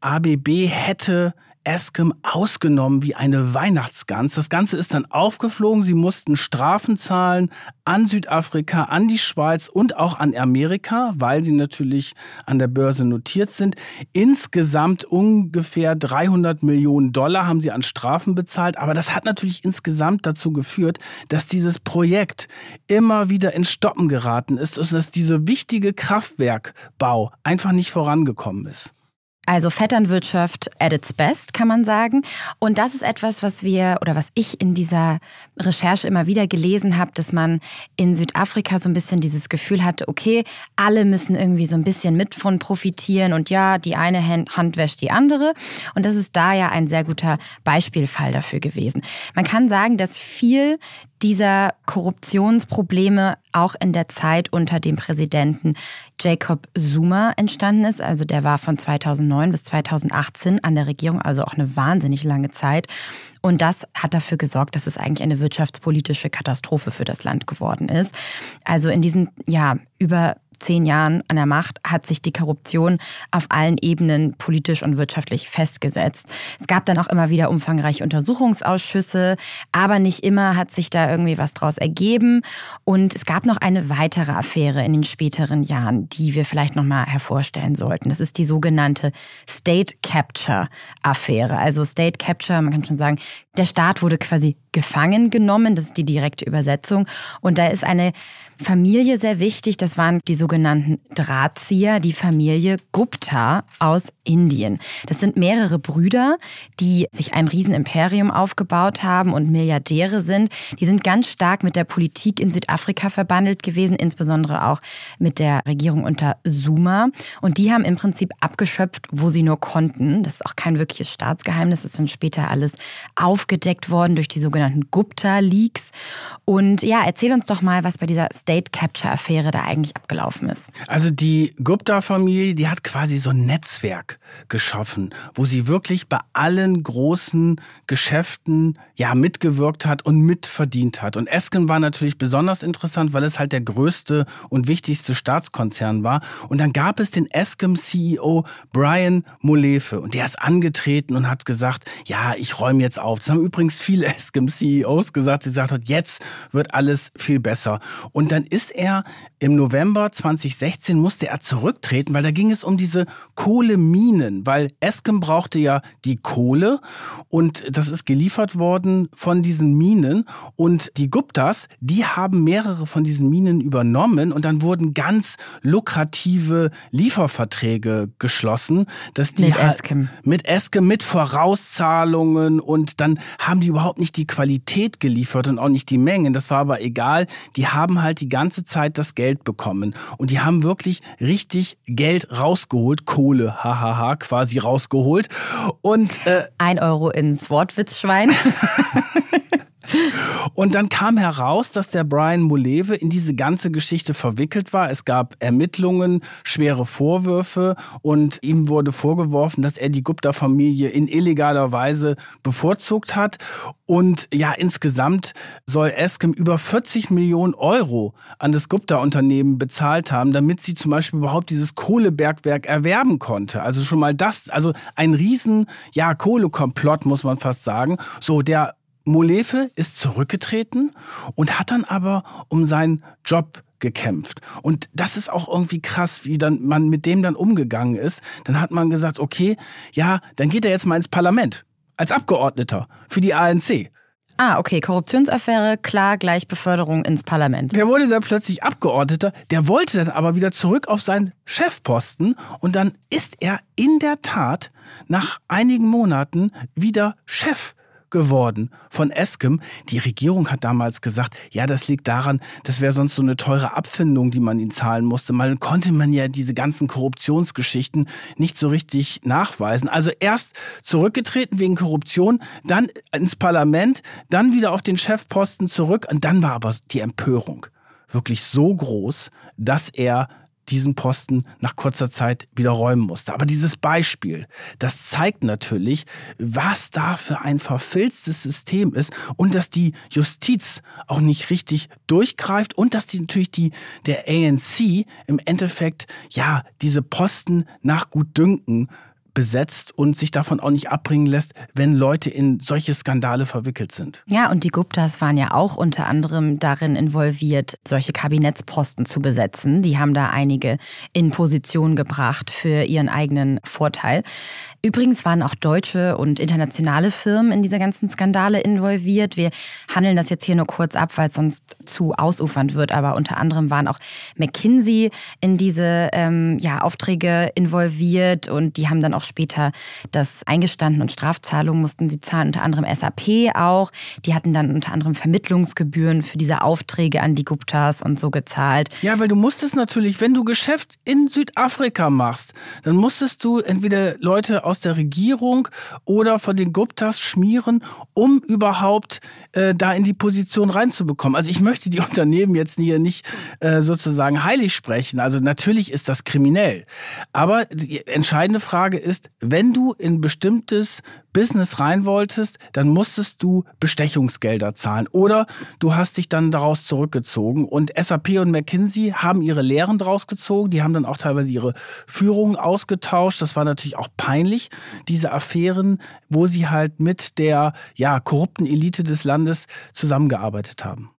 ABB hätte Eskem ausgenommen wie eine Weihnachtsgans. Das Ganze ist dann aufgeflogen. Sie mussten Strafen zahlen an Südafrika, an die Schweiz und auch an Amerika, weil sie natürlich an der Börse notiert sind. Insgesamt ungefähr 300 Millionen Dollar haben sie an Strafen bezahlt. Aber das hat natürlich insgesamt dazu geführt, dass dieses Projekt immer wieder in Stoppen geraten ist und dass dieser wichtige Kraftwerkbau einfach nicht vorangekommen ist. Also Vetternwirtschaft at its best, kann man sagen. Und das ist etwas, was wir oder was ich in dieser Recherche immer wieder gelesen habe, dass man in Südafrika so ein bisschen dieses Gefühl hatte, okay, alle müssen irgendwie so ein bisschen mit von profitieren und ja, die eine Hand wäscht die andere. Und das ist da ja ein sehr guter Beispielfall dafür gewesen. Man kann sagen, dass viel dieser Korruptionsprobleme auch in der Zeit unter dem Präsidenten Jacob Zuma entstanden ist. Also der war von 2009 bis 2018 an der Regierung, also auch eine wahnsinnig lange Zeit. Und das hat dafür gesorgt, dass es eigentlich eine wirtschaftspolitische Katastrophe für das Land geworden ist. Also in diesen, ja, über zehn Jahren an der Macht hat sich die Korruption auf allen Ebenen politisch und wirtschaftlich festgesetzt. Es gab dann auch immer wieder umfangreiche Untersuchungsausschüsse, aber nicht immer hat sich da irgendwie was draus ergeben. Und es gab noch eine weitere Affäre in den späteren Jahren, die wir vielleicht nochmal hervorstellen sollten. Das ist die sogenannte State Capture Affäre. Also State Capture, man kann schon sagen, der Staat wurde quasi gefangen genommen. Das ist die direkte Übersetzung. Und da ist eine Familie sehr wichtig. Das waren die sogenannten Drahtzieher, die Familie Gupta aus Indien. Das sind mehrere Brüder, die sich ein Riesenimperium aufgebaut haben und Milliardäre sind. Die sind ganz stark mit der Politik in Südafrika verbandelt gewesen, insbesondere auch mit der Regierung unter Zuma. Und die haben im Prinzip abgeschöpft, wo sie nur konnten. Das ist auch kein wirkliches Staatsgeheimnis. Das ist dann später alles aufgedeckt worden durch die sogenannten Gupta-Leaks. Und ja, erzähl uns doch mal, was bei dieser State Capture-Affäre da eigentlich abgelaufen ist. Also die Gupta-Familie, die hat quasi so ein Netzwerk geschaffen, wo sie wirklich bei allen großen Geschäften ja mitgewirkt hat und mitverdient hat. Und Esken war natürlich besonders interessant, weil es halt der größte und wichtigste Staatskonzern war. Und dann gab es den Eskem-CEO Brian Molefe und der ist angetreten und hat gesagt, ja, ich räume jetzt auf. Das haben übrigens viele Eskem-CEOs gesagt. Sie hat, jetzt wird alles viel besser. Und dann dann ist er im November 2016 musste er zurücktreten, weil da ging es um diese Kohleminen, weil Eskem brauchte ja die Kohle und das ist geliefert worden von diesen Minen und die Guptas, die haben mehrere von diesen Minen übernommen und dann wurden ganz lukrative Lieferverträge geschlossen, dass die mit Eskem. mit mit Vorauszahlungen und dann haben die überhaupt nicht die Qualität geliefert und auch nicht die Mengen, das war aber egal, die haben halt die ganze Zeit das Geld bekommen. Und die haben wirklich richtig Geld rausgeholt, Kohle, hahaha, quasi rausgeholt. Und äh, ein Euro ins Wortwitzschwein. Und dann kam heraus, dass der Brian Muleve in diese ganze Geschichte verwickelt war. Es gab Ermittlungen, schwere Vorwürfe und ihm wurde vorgeworfen, dass er die Gupta-Familie in illegaler Weise bevorzugt hat. Und ja, insgesamt soll Eskem über 40 Millionen Euro an das Gupta-Unternehmen bezahlt haben, damit sie zum Beispiel überhaupt dieses Kohlebergwerk erwerben konnte. Also schon mal das, also ein riesen, ja, Kohlekomplott, muss man fast sagen. So, der Molefe ist zurückgetreten und hat dann aber um seinen Job gekämpft. Und das ist auch irgendwie krass, wie dann man mit dem dann umgegangen ist. Dann hat man gesagt, okay, ja, dann geht er jetzt mal ins Parlament als Abgeordneter für die ANC. Ah, okay, Korruptionsaffäre, klar, gleich Beförderung ins Parlament. Der wurde dann plötzlich Abgeordneter, der wollte dann aber wieder zurück auf seinen Chefposten und dann ist er in der Tat nach einigen Monaten wieder Chef geworden von Eskem. Die Regierung hat damals gesagt, ja, das liegt daran, das wäre sonst so eine teure Abfindung, die man ihnen zahlen musste. Mal konnte man ja diese ganzen Korruptionsgeschichten nicht so richtig nachweisen. Also erst zurückgetreten wegen Korruption, dann ins Parlament, dann wieder auf den Chefposten zurück und dann war aber die Empörung wirklich so groß, dass er diesen Posten nach kurzer Zeit wieder räumen musste. Aber dieses Beispiel, das zeigt natürlich, was da für ein verfilztes System ist und dass die Justiz auch nicht richtig durchgreift und dass die natürlich die, der ANC im Endeffekt, ja, diese Posten nach Gutdünken besetzt und sich davon auch nicht abbringen lässt, wenn Leute in solche Skandale verwickelt sind. Ja, und die Guptas waren ja auch unter anderem darin involviert, solche Kabinettsposten zu besetzen. Die haben da einige in Position gebracht für ihren eigenen Vorteil. Übrigens waren auch deutsche und internationale Firmen in diese ganzen Skandale involviert. Wir handeln das jetzt hier nur kurz ab, weil es sonst zu ausufernd wird. Aber unter anderem waren auch McKinsey in diese ähm, ja, Aufträge involviert und die haben dann auch auch später das eingestanden und Strafzahlungen mussten sie zahlen, unter anderem SAP auch. Die hatten dann unter anderem Vermittlungsgebühren für diese Aufträge an die Guptas und so gezahlt. Ja, weil du musstest natürlich, wenn du Geschäft in Südafrika machst, dann musstest du entweder Leute aus der Regierung oder von den Guptas schmieren, um überhaupt äh, da in die Position reinzubekommen. Also ich möchte die Unternehmen jetzt hier nicht äh, sozusagen heilig sprechen. Also natürlich ist das kriminell. Aber die entscheidende Frage ist, wenn du in bestimmtes Business rein wolltest, dann musstest du Bestechungsgelder zahlen oder du hast dich dann daraus zurückgezogen. Und SAP und McKinsey haben ihre Lehren daraus gezogen. Die haben dann auch teilweise ihre Führung ausgetauscht. Das war natürlich auch peinlich, diese Affären, wo sie halt mit der ja, korrupten Elite des Landes zusammengearbeitet haben.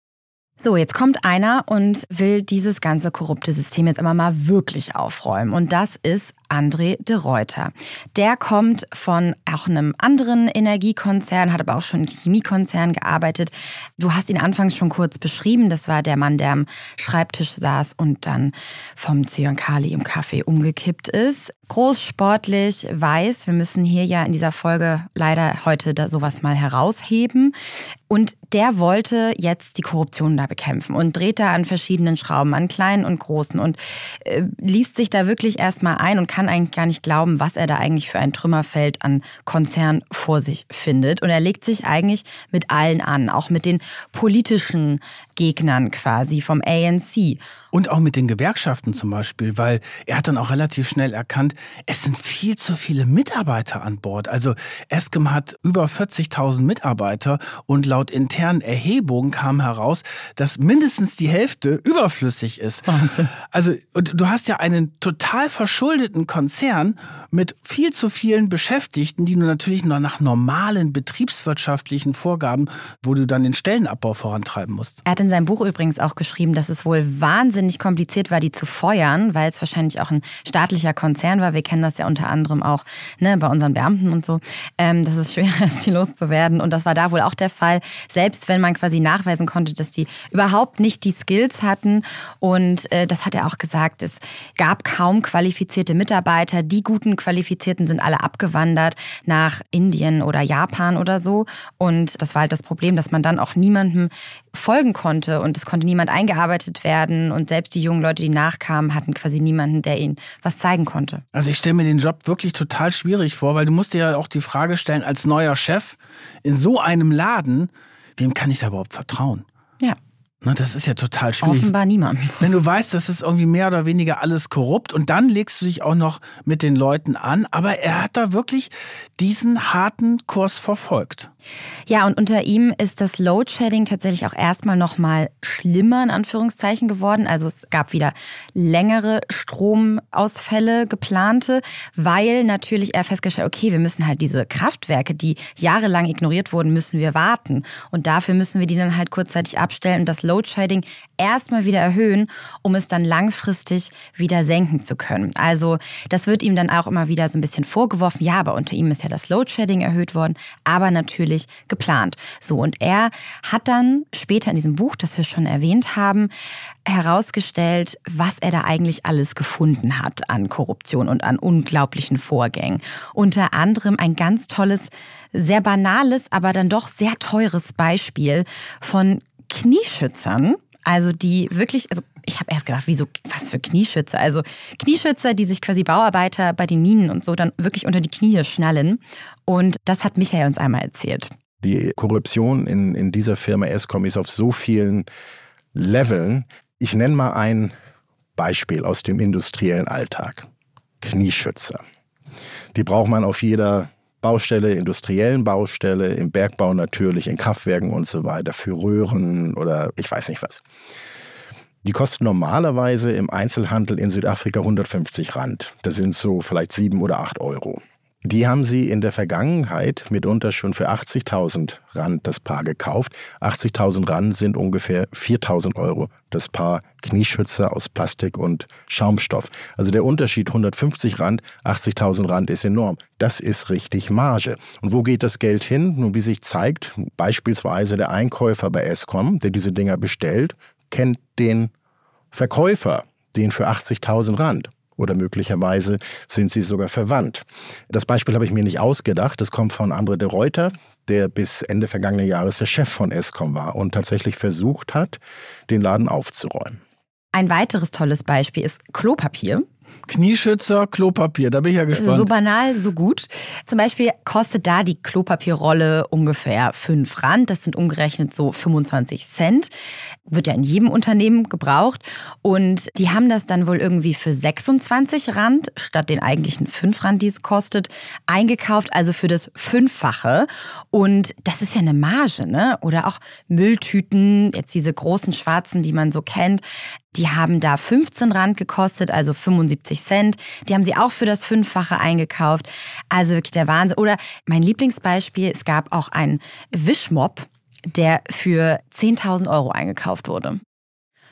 So, jetzt kommt einer und will dieses ganze korrupte System jetzt aber mal wirklich aufräumen. Und das ist André de Reuter. Der kommt von auch einem anderen Energiekonzern, hat aber auch schon im Chemiekonzern gearbeitet. Du hast ihn anfangs schon kurz beschrieben. Das war der Mann, der am Schreibtisch saß und dann vom Zyankali im Kaffee umgekippt ist. Groß, sportlich, weiß. Wir müssen hier ja in dieser Folge leider heute da sowas mal herausheben. Und der wollte jetzt die Korruption da bekämpfen und dreht da an verschiedenen Schrauben, an kleinen und großen und äh, liest sich da wirklich erstmal ein und kann eigentlich gar nicht glauben, was er da eigentlich für ein Trümmerfeld an Konzern vor sich findet. Und er legt sich eigentlich mit allen an, auch mit den politischen Gegnern quasi vom ANC. Und auch mit den Gewerkschaften zum Beispiel, weil er hat dann auch relativ schnell erkannt, es sind viel zu viele Mitarbeiter an Bord. Also Eskem hat über 40.000 Mitarbeiter und laut internen Erhebungen kam heraus, dass mindestens die Hälfte überflüssig ist. Wahnsinn. Also und du hast ja einen total verschuldeten Konzern mit viel zu vielen Beschäftigten, die du natürlich nur nach normalen betriebswirtschaftlichen Vorgaben, wo du dann den Stellenabbau vorantreiben musst. Er hat in seinem Buch übrigens auch geschrieben, dass es wohl wahnsinnig kompliziert war, die zu feuern, weil es wahrscheinlich auch ein staatlicher Konzern war. Wir kennen das ja unter anderem auch ne, bei unseren Beamten und so, ähm, dass es schwer ist, die loszuwerden. Und das war da wohl auch der Fall, selbst wenn man quasi nachweisen konnte, dass die überhaupt nicht die Skills hatten. Und äh, das hat er auch gesagt, es gab kaum qualifizierte Mitarbeiter. Die guten Qualifizierten sind alle abgewandert nach Indien oder Japan oder so. Und das war halt das Problem, dass man dann auch niemandem folgen konnte und es konnte niemand eingearbeitet werden und selbst die jungen Leute, die nachkamen, hatten quasi niemanden, der ihnen was zeigen konnte. Also ich stelle mir den Job wirklich total schwierig vor, weil du musst dir ja auch die Frage stellen, als neuer Chef in so einem Laden, wem kann ich da überhaupt vertrauen? Ja. Na, das ist ja total schwierig. Offenbar niemand. Wenn du weißt, das ist irgendwie mehr oder weniger alles korrupt und dann legst du dich auch noch mit den Leuten an, aber er hat da wirklich diesen harten Kurs verfolgt. Ja, und unter ihm ist das Load-Shedding tatsächlich auch erstmal noch mal schlimmer in Anführungszeichen geworden. Also es gab wieder längere Stromausfälle geplante, weil natürlich er festgestellt, okay, wir müssen halt diese Kraftwerke, die jahrelang ignoriert wurden, müssen wir warten und dafür müssen wir die dann halt kurzzeitig abstellen und das Load-Shedding erstmal wieder erhöhen, um es dann langfristig wieder senken zu können. Also das wird ihm dann auch immer wieder so ein bisschen vorgeworfen. Ja, aber unter ihm ist ja das Load-Shedding erhöht worden, aber natürlich geplant. So, und er hat dann später in diesem Buch, das wir schon erwähnt haben, herausgestellt, was er da eigentlich alles gefunden hat an Korruption und an unglaublichen Vorgängen. Unter anderem ein ganz tolles, sehr banales, aber dann doch sehr teures Beispiel von Knieschützern, also die wirklich, also ich habe erst gedacht, wieso, was für Knieschützer? Also Knieschützer, die sich quasi Bauarbeiter bei den Minen und so dann wirklich unter die Knie schnallen. Und das hat Michael uns einmal erzählt. Die Korruption in, in dieser Firma Escom ist auf so vielen Leveln. Ich nenne mal ein Beispiel aus dem industriellen Alltag. Knieschützer. Die braucht man auf jeder Baustelle, industriellen Baustelle, im Bergbau natürlich, in Kraftwerken und so weiter, für Röhren oder ich weiß nicht was. Die kosten normalerweise im Einzelhandel in Südafrika 150 Rand. Das sind so vielleicht sieben oder acht Euro. Die haben sie in der Vergangenheit mitunter schon für 80.000 Rand das Paar gekauft. 80.000 Rand sind ungefähr 4.000 Euro das Paar Knieschützer aus Plastik und Schaumstoff. Also der Unterschied 150 Rand, 80.000 Rand ist enorm. Das ist richtig Marge. Und wo geht das Geld hin? Nun, wie sich zeigt, beispielsweise der Einkäufer bei Escom, der diese Dinger bestellt, kennt den Verkäufer, den für 80.000 Rand oder möglicherweise sind sie sogar verwandt. Das Beispiel habe ich mir nicht ausgedacht. Das kommt von André de Reuter, der bis Ende vergangenen Jahres der Chef von Escom war und tatsächlich versucht hat, den Laden aufzuräumen. Ein weiteres tolles Beispiel ist Klopapier. Knieschützer, Klopapier, da bin ich ja gespannt. So banal, so gut. Zum Beispiel kostet da die Klopapierrolle ungefähr 5 Rand. Das sind umgerechnet so 25 Cent. Wird ja in jedem Unternehmen gebraucht. Und die haben das dann wohl irgendwie für 26 Rand statt den eigentlichen 5 Rand, die es kostet, eingekauft. Also für das Fünffache. Und das ist ja eine Marge, ne? Oder auch Mülltüten, jetzt diese großen schwarzen, die man so kennt. Die haben da 15 Rand gekostet, also 75 Cent. Die haben sie auch für das Fünffache eingekauft. Also wirklich der Wahnsinn. Oder mein Lieblingsbeispiel, es gab auch einen Wischmopp, der für 10.000 Euro eingekauft wurde.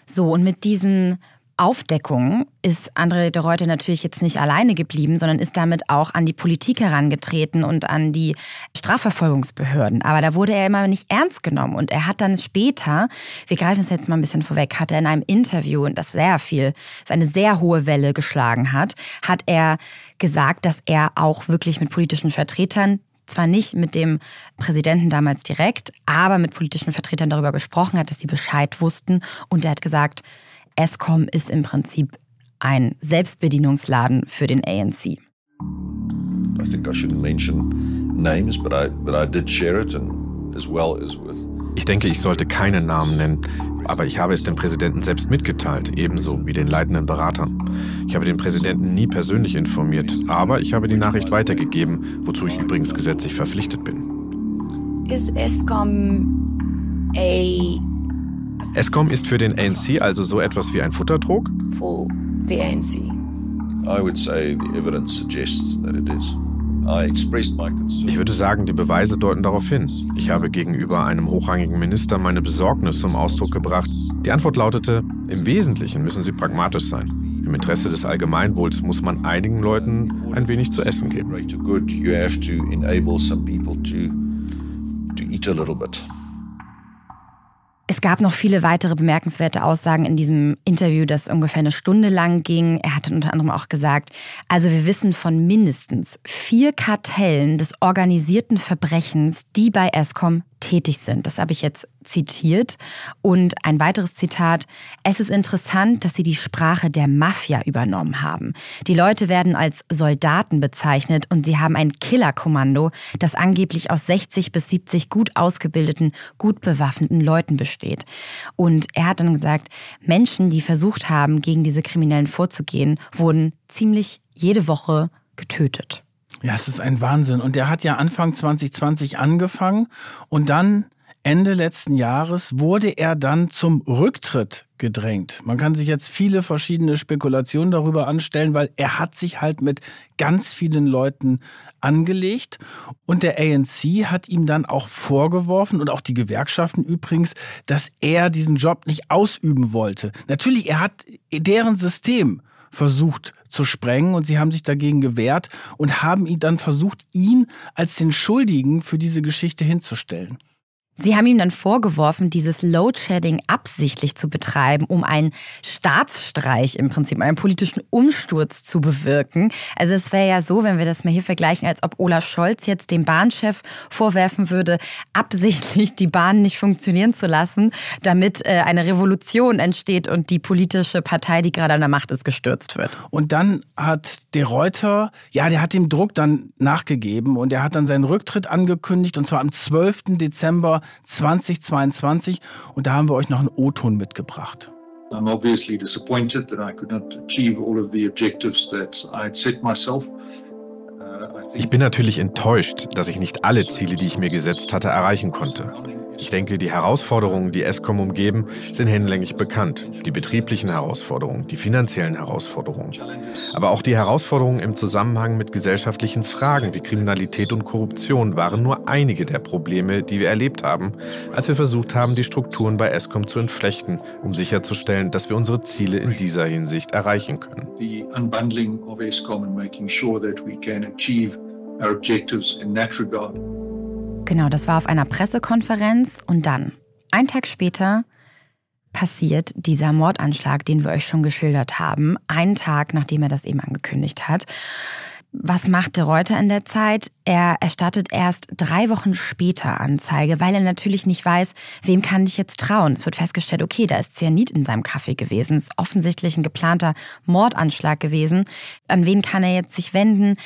So, und mit diesen Aufdeckung ist André de Reuter natürlich jetzt nicht alleine geblieben, sondern ist damit auch an die Politik herangetreten und an die Strafverfolgungsbehörden. Aber da wurde er immer nicht ernst genommen. Und er hat dann später, wir greifen es jetzt mal ein bisschen vorweg, hat er in einem Interview, und das sehr viel, das eine sehr hohe Welle geschlagen hat, hat er gesagt, dass er auch wirklich mit politischen Vertretern zwar nicht mit dem Präsidenten damals direkt, aber mit politischen Vertretern darüber gesprochen hat, dass sie Bescheid wussten. Und er hat gesagt, Escom ist im Prinzip ein Selbstbedienungsladen für den ANC. I think I shouldn't mention names, but I, but I did share it and as well as with ich denke, ich sollte keine Namen nennen, aber ich habe es dem Präsidenten selbst mitgeteilt, ebenso wie den leitenden Beratern. Ich habe den Präsidenten nie persönlich informiert, aber ich habe die Nachricht weitergegeben, wozu ich übrigens gesetzlich verpflichtet bin. Is ESCOM a ESCOM ist für den ANC also so etwas wie ein Futterdruck? For the ANC. I would say the evidence suggests that it is. Ich würde sagen, die Beweise deuten darauf hin. Ich habe gegenüber einem hochrangigen Minister meine Besorgnis zum Ausdruck gebracht. Die Antwort lautete, im Wesentlichen müssen sie pragmatisch sein. Im Interesse des Allgemeinwohls muss man einigen Leuten ein wenig zu essen geben. Es gab noch viele weitere bemerkenswerte Aussagen in diesem Interview, das ungefähr eine Stunde lang ging. Er hat unter anderem auch gesagt, also wir wissen von mindestens vier Kartellen des organisierten Verbrechens, die bei ESCOM tätig sind. Das habe ich jetzt zitiert. Und ein weiteres Zitat. Es ist interessant, dass sie die Sprache der Mafia übernommen haben. Die Leute werden als Soldaten bezeichnet und sie haben ein Killerkommando, das angeblich aus 60 bis 70 gut ausgebildeten, gut bewaffneten Leuten besteht. Und er hat dann gesagt, Menschen, die versucht haben, gegen diese Kriminellen vorzugehen, wurden ziemlich jede Woche getötet. Ja, es ist ein Wahnsinn. Und der hat ja Anfang 2020 angefangen und dann Ende letzten Jahres wurde er dann zum Rücktritt gedrängt. Man kann sich jetzt viele verschiedene Spekulationen darüber anstellen, weil er hat sich halt mit ganz vielen Leuten angelegt und der ANC hat ihm dann auch vorgeworfen und auch die Gewerkschaften übrigens, dass er diesen Job nicht ausüben wollte. Natürlich, er hat deren System versucht zu sprengen und sie haben sich dagegen gewehrt und haben ihn dann versucht, ihn als den Schuldigen für diese Geschichte hinzustellen. Sie haben ihm dann vorgeworfen, dieses Load-Shedding absichtlich zu betreiben, um einen Staatsstreich im Prinzip, einen politischen Umsturz zu bewirken. Also es wäre ja so, wenn wir das mal hier vergleichen, als ob Olaf Scholz jetzt dem Bahnchef vorwerfen würde, absichtlich die Bahn nicht funktionieren zu lassen, damit äh, eine Revolution entsteht und die politische Partei, die gerade an der Macht ist, gestürzt wird. Und dann hat der Reuter, ja, der hat dem Druck dann nachgegeben und er hat dann seinen Rücktritt angekündigt und zwar am 12. Dezember 2022 und da haben wir euch noch einen O-Ton mitgebracht. I'm obviously disappointed that I could not achieve all of the objectives that I had set myself. Uh, ich bin natürlich enttäuscht, dass ich nicht alle Ziele, die ich mir gesetzt hatte, erreichen konnte. Ich denke, die Herausforderungen, die ESCOM umgeben, sind hinlänglich bekannt. Die betrieblichen Herausforderungen, die finanziellen Herausforderungen. Aber auch die Herausforderungen im Zusammenhang mit gesellschaftlichen Fragen wie Kriminalität und Korruption waren nur einige der Probleme, die wir erlebt haben, als wir versucht haben, die Strukturen bei ESCOM zu entflechten, um sicherzustellen, dass wir unsere Ziele in dieser Hinsicht erreichen können. The unbundling of ESCOM and making sure that we can achieve our objectives in that regard. Genau, das war auf einer Pressekonferenz und dann, ein Tag später, passiert dieser Mordanschlag, den wir euch schon geschildert haben, einen Tag nachdem er das eben angekündigt hat. Was macht de Reuter in der Zeit? Er erstattet erst drei Wochen später Anzeige, weil er natürlich nicht weiß, wem kann ich jetzt trauen. Es wird festgestellt, okay, da ist Cyanid in seinem Kaffee gewesen. Es ist offensichtlich ein geplanter Mordanschlag gewesen. An wen kann er jetzt sich wenden?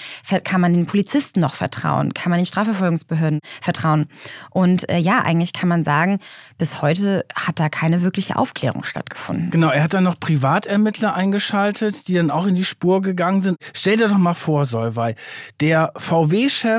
Kann man den Polizisten noch vertrauen? Kann man den Strafverfolgungsbehörden vertrauen? Und äh, ja, eigentlich kann man sagen, bis heute hat da keine wirkliche Aufklärung stattgefunden. Genau, er hat dann noch Privatermittler eingeschaltet, die dann auch in die Spur gegangen sind. Stell dir doch mal vor, Solvay, der VW-Chef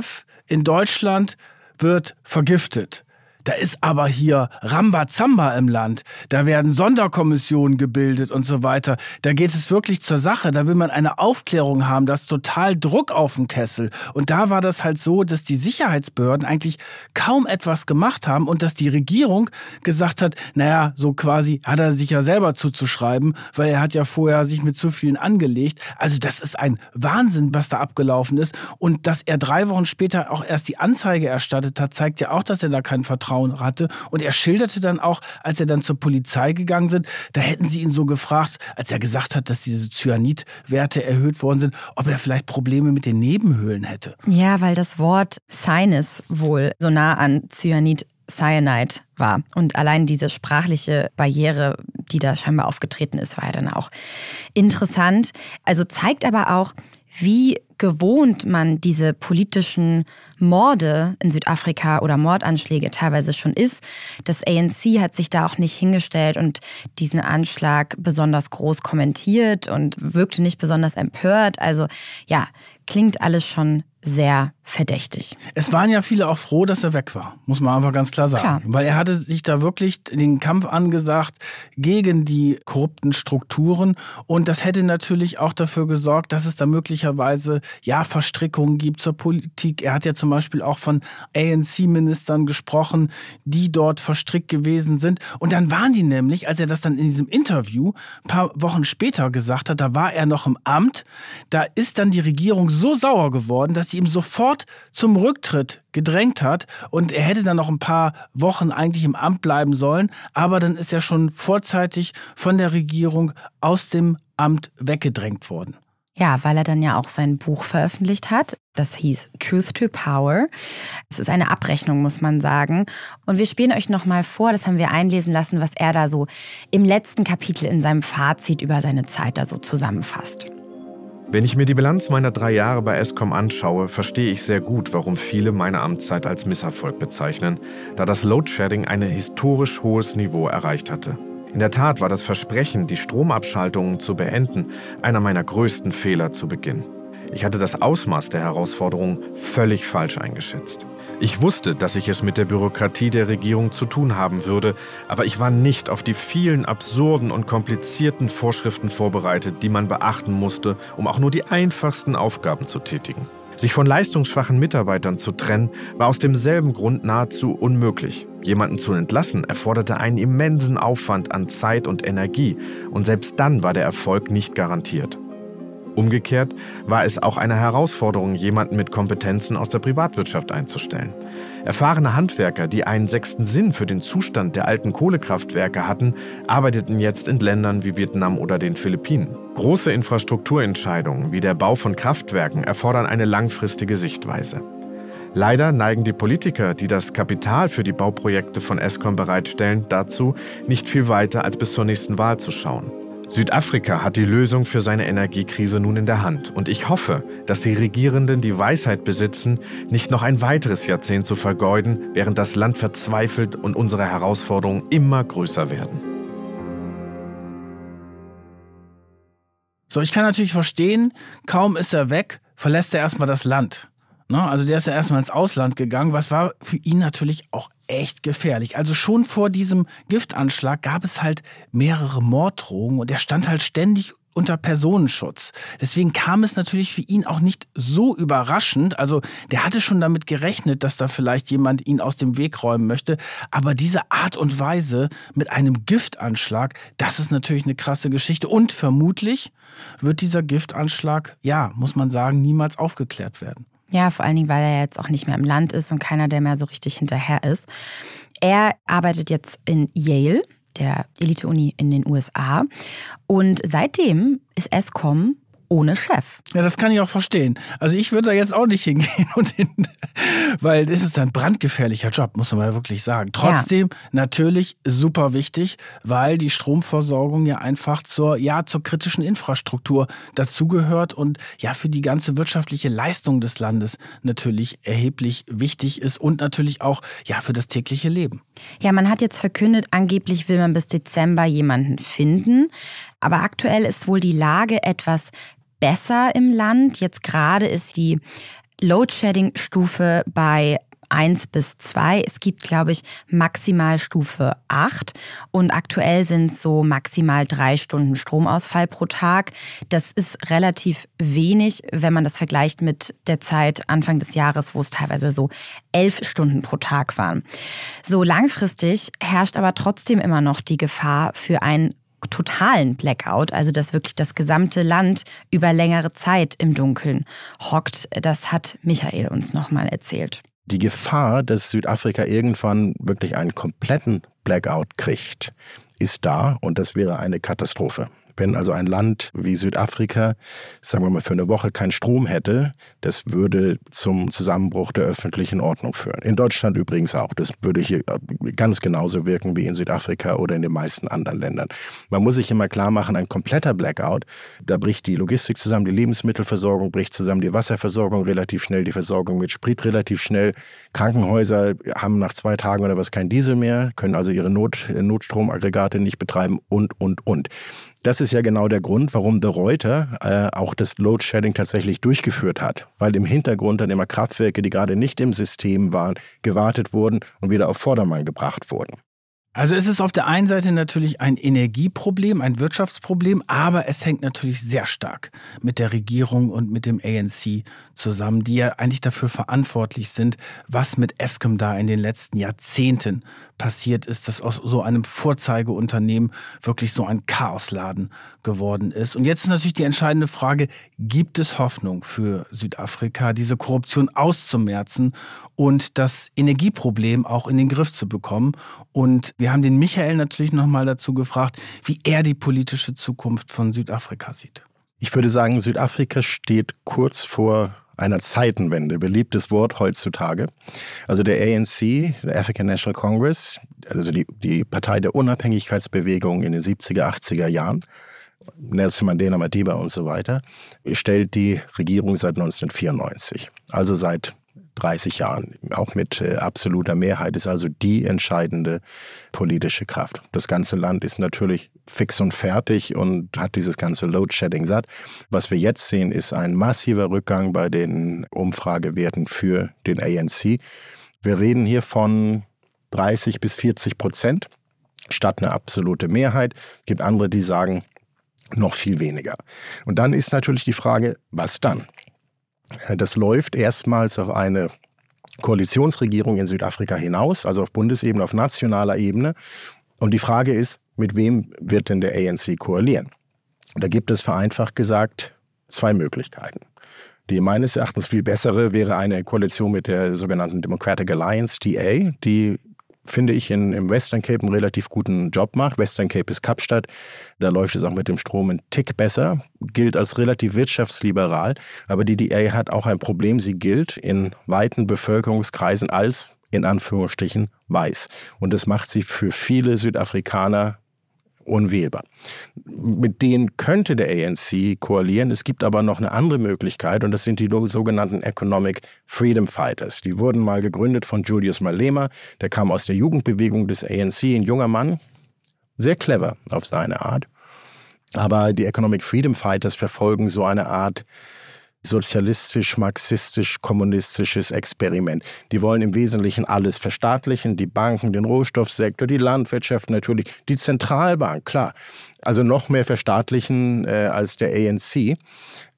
in Deutschland wird vergiftet. Da ist aber hier Rambazamba im Land. Da werden Sonderkommissionen gebildet und so weiter. Da geht es wirklich zur Sache. Da will man eine Aufklärung haben. Da ist total Druck auf dem Kessel. Und da war das halt so, dass die Sicherheitsbehörden eigentlich kaum etwas gemacht haben und dass die Regierung gesagt hat, naja, so quasi hat er sich ja selber zuzuschreiben, weil er hat ja vorher sich mit zu vielen angelegt. Also das ist ein Wahnsinn, was da abgelaufen ist. Und dass er drei Wochen später auch erst die Anzeige erstattet hat, zeigt ja auch, dass er da kein Vertrauen Vertrauen hatte. Und er schilderte dann auch, als er dann zur Polizei gegangen sind, da hätten sie ihn so gefragt, als er gesagt hat, dass diese Cyanidwerte erhöht worden sind, ob er vielleicht Probleme mit den Nebenhöhlen hätte. Ja, weil das Wort Sinus wohl so nah an Cyanid Cyanide war. Und allein diese sprachliche Barriere, die da scheinbar aufgetreten ist, war ja dann auch interessant. Also zeigt aber auch, wie gewohnt man diese politischen Morde in Südafrika oder Mordanschläge teilweise schon ist. Das ANC hat sich da auch nicht hingestellt und diesen Anschlag besonders groß kommentiert und wirkte nicht besonders empört. Also ja, klingt alles schon sehr verdächtig. Es waren ja viele auch froh, dass er weg war, muss man einfach ganz klar sagen. Klar. Weil er hatte sich da wirklich den Kampf angesagt gegen die korrupten Strukturen und das hätte natürlich auch dafür gesorgt, dass es da möglicherweise ja Verstrickungen gibt zur Politik. Er hat ja zum Beispiel auch von ANC-Ministern gesprochen, die dort verstrickt gewesen sind. Und dann waren die nämlich, als er das dann in diesem Interview ein paar Wochen später gesagt hat, da war er noch im Amt, da ist dann die Regierung so sauer geworden, dass sie ihm sofort zum Rücktritt gedrängt hat und er hätte dann noch ein paar Wochen eigentlich im Amt bleiben sollen, aber dann ist er schon vorzeitig von der Regierung aus dem Amt weggedrängt worden. Ja, weil er dann ja auch sein Buch veröffentlicht hat. Das hieß Truth to Power. Es ist eine Abrechnung, muss man sagen. Und wir spielen euch nochmal vor, das haben wir einlesen lassen, was er da so im letzten Kapitel in seinem Fazit über seine Zeit da so zusammenfasst. Wenn ich mir die Bilanz meiner drei Jahre bei ESCOM anschaue, verstehe ich sehr gut, warum viele meine Amtszeit als Misserfolg bezeichnen, da das Loadshedding ein historisch hohes Niveau erreicht hatte. In der Tat war das Versprechen, die Stromabschaltungen zu beenden, einer meiner größten Fehler zu Beginn. Ich hatte das Ausmaß der Herausforderung völlig falsch eingeschätzt. Ich wusste, dass ich es mit der Bürokratie der Regierung zu tun haben würde, aber ich war nicht auf die vielen absurden und komplizierten Vorschriften vorbereitet, die man beachten musste, um auch nur die einfachsten Aufgaben zu tätigen. Sich von leistungsschwachen Mitarbeitern zu trennen, war aus demselben Grund nahezu unmöglich. Jemanden zu entlassen erforderte einen immensen Aufwand an Zeit und Energie, und selbst dann war der Erfolg nicht garantiert. Umgekehrt war es auch eine Herausforderung, jemanden mit Kompetenzen aus der Privatwirtschaft einzustellen. Erfahrene Handwerker, die einen sechsten Sinn für den Zustand der alten Kohlekraftwerke hatten, arbeiteten jetzt in Ländern wie Vietnam oder den Philippinen. Große Infrastrukturentscheidungen wie der Bau von Kraftwerken erfordern eine langfristige Sichtweise. Leider neigen die Politiker, die das Kapital für die Bauprojekte von Eskom bereitstellen, dazu, nicht viel weiter als bis zur nächsten Wahl zu schauen. Südafrika hat die Lösung für seine Energiekrise nun in der Hand und ich hoffe, dass die Regierenden die Weisheit besitzen, nicht noch ein weiteres Jahrzehnt zu vergeuden, während das Land verzweifelt und unsere Herausforderungen immer größer werden. So, ich kann natürlich verstehen, kaum ist er weg, verlässt er erstmal das Land. Ne? Also der ist ja erstmal ins Ausland gegangen, was war für ihn natürlich auch echt gefährlich. Also schon vor diesem Giftanschlag gab es halt mehrere Morddrohungen und er stand halt ständig unter Personenschutz. Deswegen kam es natürlich für ihn auch nicht so überraschend. Also der hatte schon damit gerechnet, dass da vielleicht jemand ihn aus dem Weg räumen möchte. Aber diese Art und Weise mit einem Giftanschlag, das ist natürlich eine krasse Geschichte. Und vermutlich wird dieser Giftanschlag, ja, muss man sagen, niemals aufgeklärt werden. Ja, vor allen Dingen, weil er jetzt auch nicht mehr im Land ist und keiner, der mehr so richtig hinterher ist. Er arbeitet jetzt in Yale der Elite-Uni in den USA. Und seitdem ist Escom ohne Chef. Ja, das kann ich auch verstehen. Also ich würde da jetzt auch nicht hingehen und hin, weil das ist ein brandgefährlicher Job, muss man ja wirklich sagen. Trotzdem ja. natürlich super wichtig, weil die Stromversorgung ja einfach zur ja zur kritischen Infrastruktur dazugehört und ja für die ganze wirtschaftliche Leistung des Landes natürlich erheblich wichtig ist und natürlich auch ja für das tägliche Leben. Ja, man hat jetzt verkündet, angeblich will man bis Dezember jemanden finden. Aber aktuell ist wohl die Lage etwas besser im Land. Jetzt gerade ist die Load-Shedding-Stufe bei 1 bis 2. Es gibt, glaube ich, maximal Stufe 8 und aktuell sind es so maximal drei Stunden Stromausfall pro Tag. Das ist relativ wenig, wenn man das vergleicht mit der Zeit Anfang des Jahres, wo es teilweise so elf Stunden pro Tag waren. So langfristig herrscht aber trotzdem immer noch die Gefahr für ein totalen Blackout, also dass wirklich das gesamte Land über längere Zeit im Dunkeln hockt. Das hat Michael uns nochmal erzählt. Die Gefahr, dass Südafrika irgendwann wirklich einen kompletten Blackout kriegt, ist da und das wäre eine Katastrophe. Wenn also ein Land wie Südafrika, sagen wir mal, für eine Woche keinen Strom hätte, das würde zum Zusammenbruch der öffentlichen Ordnung führen. In Deutschland übrigens auch. Das würde hier ganz genauso wirken wie in Südafrika oder in den meisten anderen Ländern. Man muss sich immer klar machen, ein kompletter Blackout, da bricht die Logistik zusammen, die Lebensmittelversorgung bricht zusammen, die Wasserversorgung relativ schnell, die Versorgung mit Sprit relativ schnell. Krankenhäuser haben nach zwei Tagen oder was kein Diesel mehr, können also ihre Not, Notstromaggregate nicht betreiben und, und, und. Das ist ja genau der Grund, warum De Reuter äh, auch das Load Shedding tatsächlich durchgeführt hat, weil im Hintergrund dann immer Kraftwerke, die gerade nicht im System waren, gewartet wurden und wieder auf Vordermann gebracht wurden. Also es ist auf der einen Seite natürlich ein Energieproblem, ein Wirtschaftsproblem, aber es hängt natürlich sehr stark mit der Regierung und mit dem ANC zusammen, die ja eigentlich dafür verantwortlich sind, was mit Eskom da in den letzten Jahrzehnten passiert ist, dass aus so einem Vorzeigeunternehmen wirklich so ein Chaosladen geworden ist. Und jetzt ist natürlich die entscheidende Frage, gibt es Hoffnung für Südafrika, diese Korruption auszumerzen und das Energieproblem auch in den Griff zu bekommen? Und wir haben den Michael natürlich nochmal dazu gefragt, wie er die politische Zukunft von Südafrika sieht. Ich würde sagen, Südafrika steht kurz vor einer Zeitenwende, beliebtes Wort heutzutage. Also der ANC, der African National Congress, also die, die Partei der Unabhängigkeitsbewegung in den 70er, 80er Jahren, Nelson Mandela, Madiba und so weiter, stellt die Regierung seit 1994, also seit 30 Jahren, auch mit äh, absoluter Mehrheit, ist also die entscheidende politische Kraft. Das ganze Land ist natürlich fix und fertig und hat dieses ganze Load-Shedding satt. Was wir jetzt sehen, ist ein massiver Rückgang bei den Umfragewerten für den ANC. Wir reden hier von 30 bis 40 Prozent statt eine absolute Mehrheit. Es gibt andere, die sagen, noch viel weniger. Und dann ist natürlich die Frage, was dann? Äh, das läuft erstmals auf eine Koalitionsregierung in Südafrika hinaus, also auf Bundesebene, auf nationaler Ebene. Und die Frage ist, mit wem wird denn der ANC koalieren? Da gibt es vereinfacht gesagt zwei Möglichkeiten. Die meines Erachtens viel bessere wäre eine Koalition mit der sogenannten Democratic Alliance, DA, die finde ich, in, im Western Cape einen relativ guten Job macht. Western Cape ist Kapstadt. Da läuft es auch mit dem Strom ein Tick besser. Gilt als relativ wirtschaftsliberal. Aber die DA hat auch ein Problem. Sie gilt in weiten Bevölkerungskreisen als in Anführungsstrichen weiß. Und das macht sie für viele Südafrikaner unwählbar. Mit denen könnte der ANC koalieren. Es gibt aber noch eine andere Möglichkeit und das sind die sogenannten Economic Freedom Fighters. Die wurden mal gegründet von Julius Malema. Der kam aus der Jugendbewegung des ANC, ein junger Mann, sehr clever auf seine Art. Aber die Economic Freedom Fighters verfolgen so eine Art sozialistisch-marxistisch-kommunistisches Experiment. Die wollen im Wesentlichen alles verstaatlichen, die Banken, den Rohstoffsektor, die Landwirtschaft natürlich, die Zentralbank, klar. Also noch mehr verstaatlichen äh, als der ANC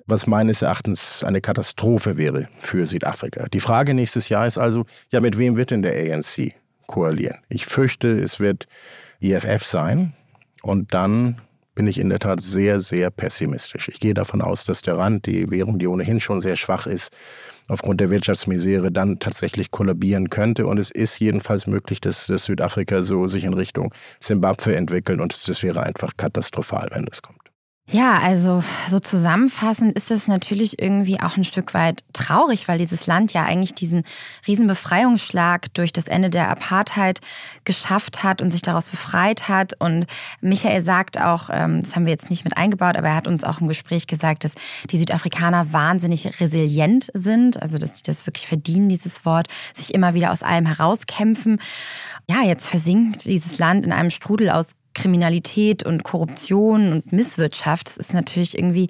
was meines Erachtens eine Katastrophe wäre für Südafrika. Die Frage nächstes Jahr ist also, ja, mit wem wird denn der ANC koalieren? Ich fürchte, es wird EFF sein und dann bin ich in der Tat sehr, sehr pessimistisch. Ich gehe davon aus, dass der Rand, die Währung, die ohnehin schon sehr schwach ist, aufgrund der Wirtschaftsmisere dann tatsächlich kollabieren könnte. Und es ist jedenfalls möglich, dass, dass Südafrika so sich in Richtung Simbabwe entwickelt und das wäre einfach katastrophal, wenn das kommt. Ja, also so zusammenfassend ist es natürlich irgendwie auch ein Stück weit traurig, weil dieses Land ja eigentlich diesen riesen Befreiungsschlag durch das Ende der Apartheid geschafft hat und sich daraus befreit hat. Und Michael sagt auch, ähm, das haben wir jetzt nicht mit eingebaut, aber er hat uns auch im Gespräch gesagt, dass die Südafrikaner wahnsinnig resilient sind, also dass sie das wirklich verdienen, dieses Wort, sich immer wieder aus allem herauskämpfen. Ja, jetzt versinkt dieses Land in einem Strudel aus Kriminalität und Korruption und Misswirtschaft. Das ist natürlich irgendwie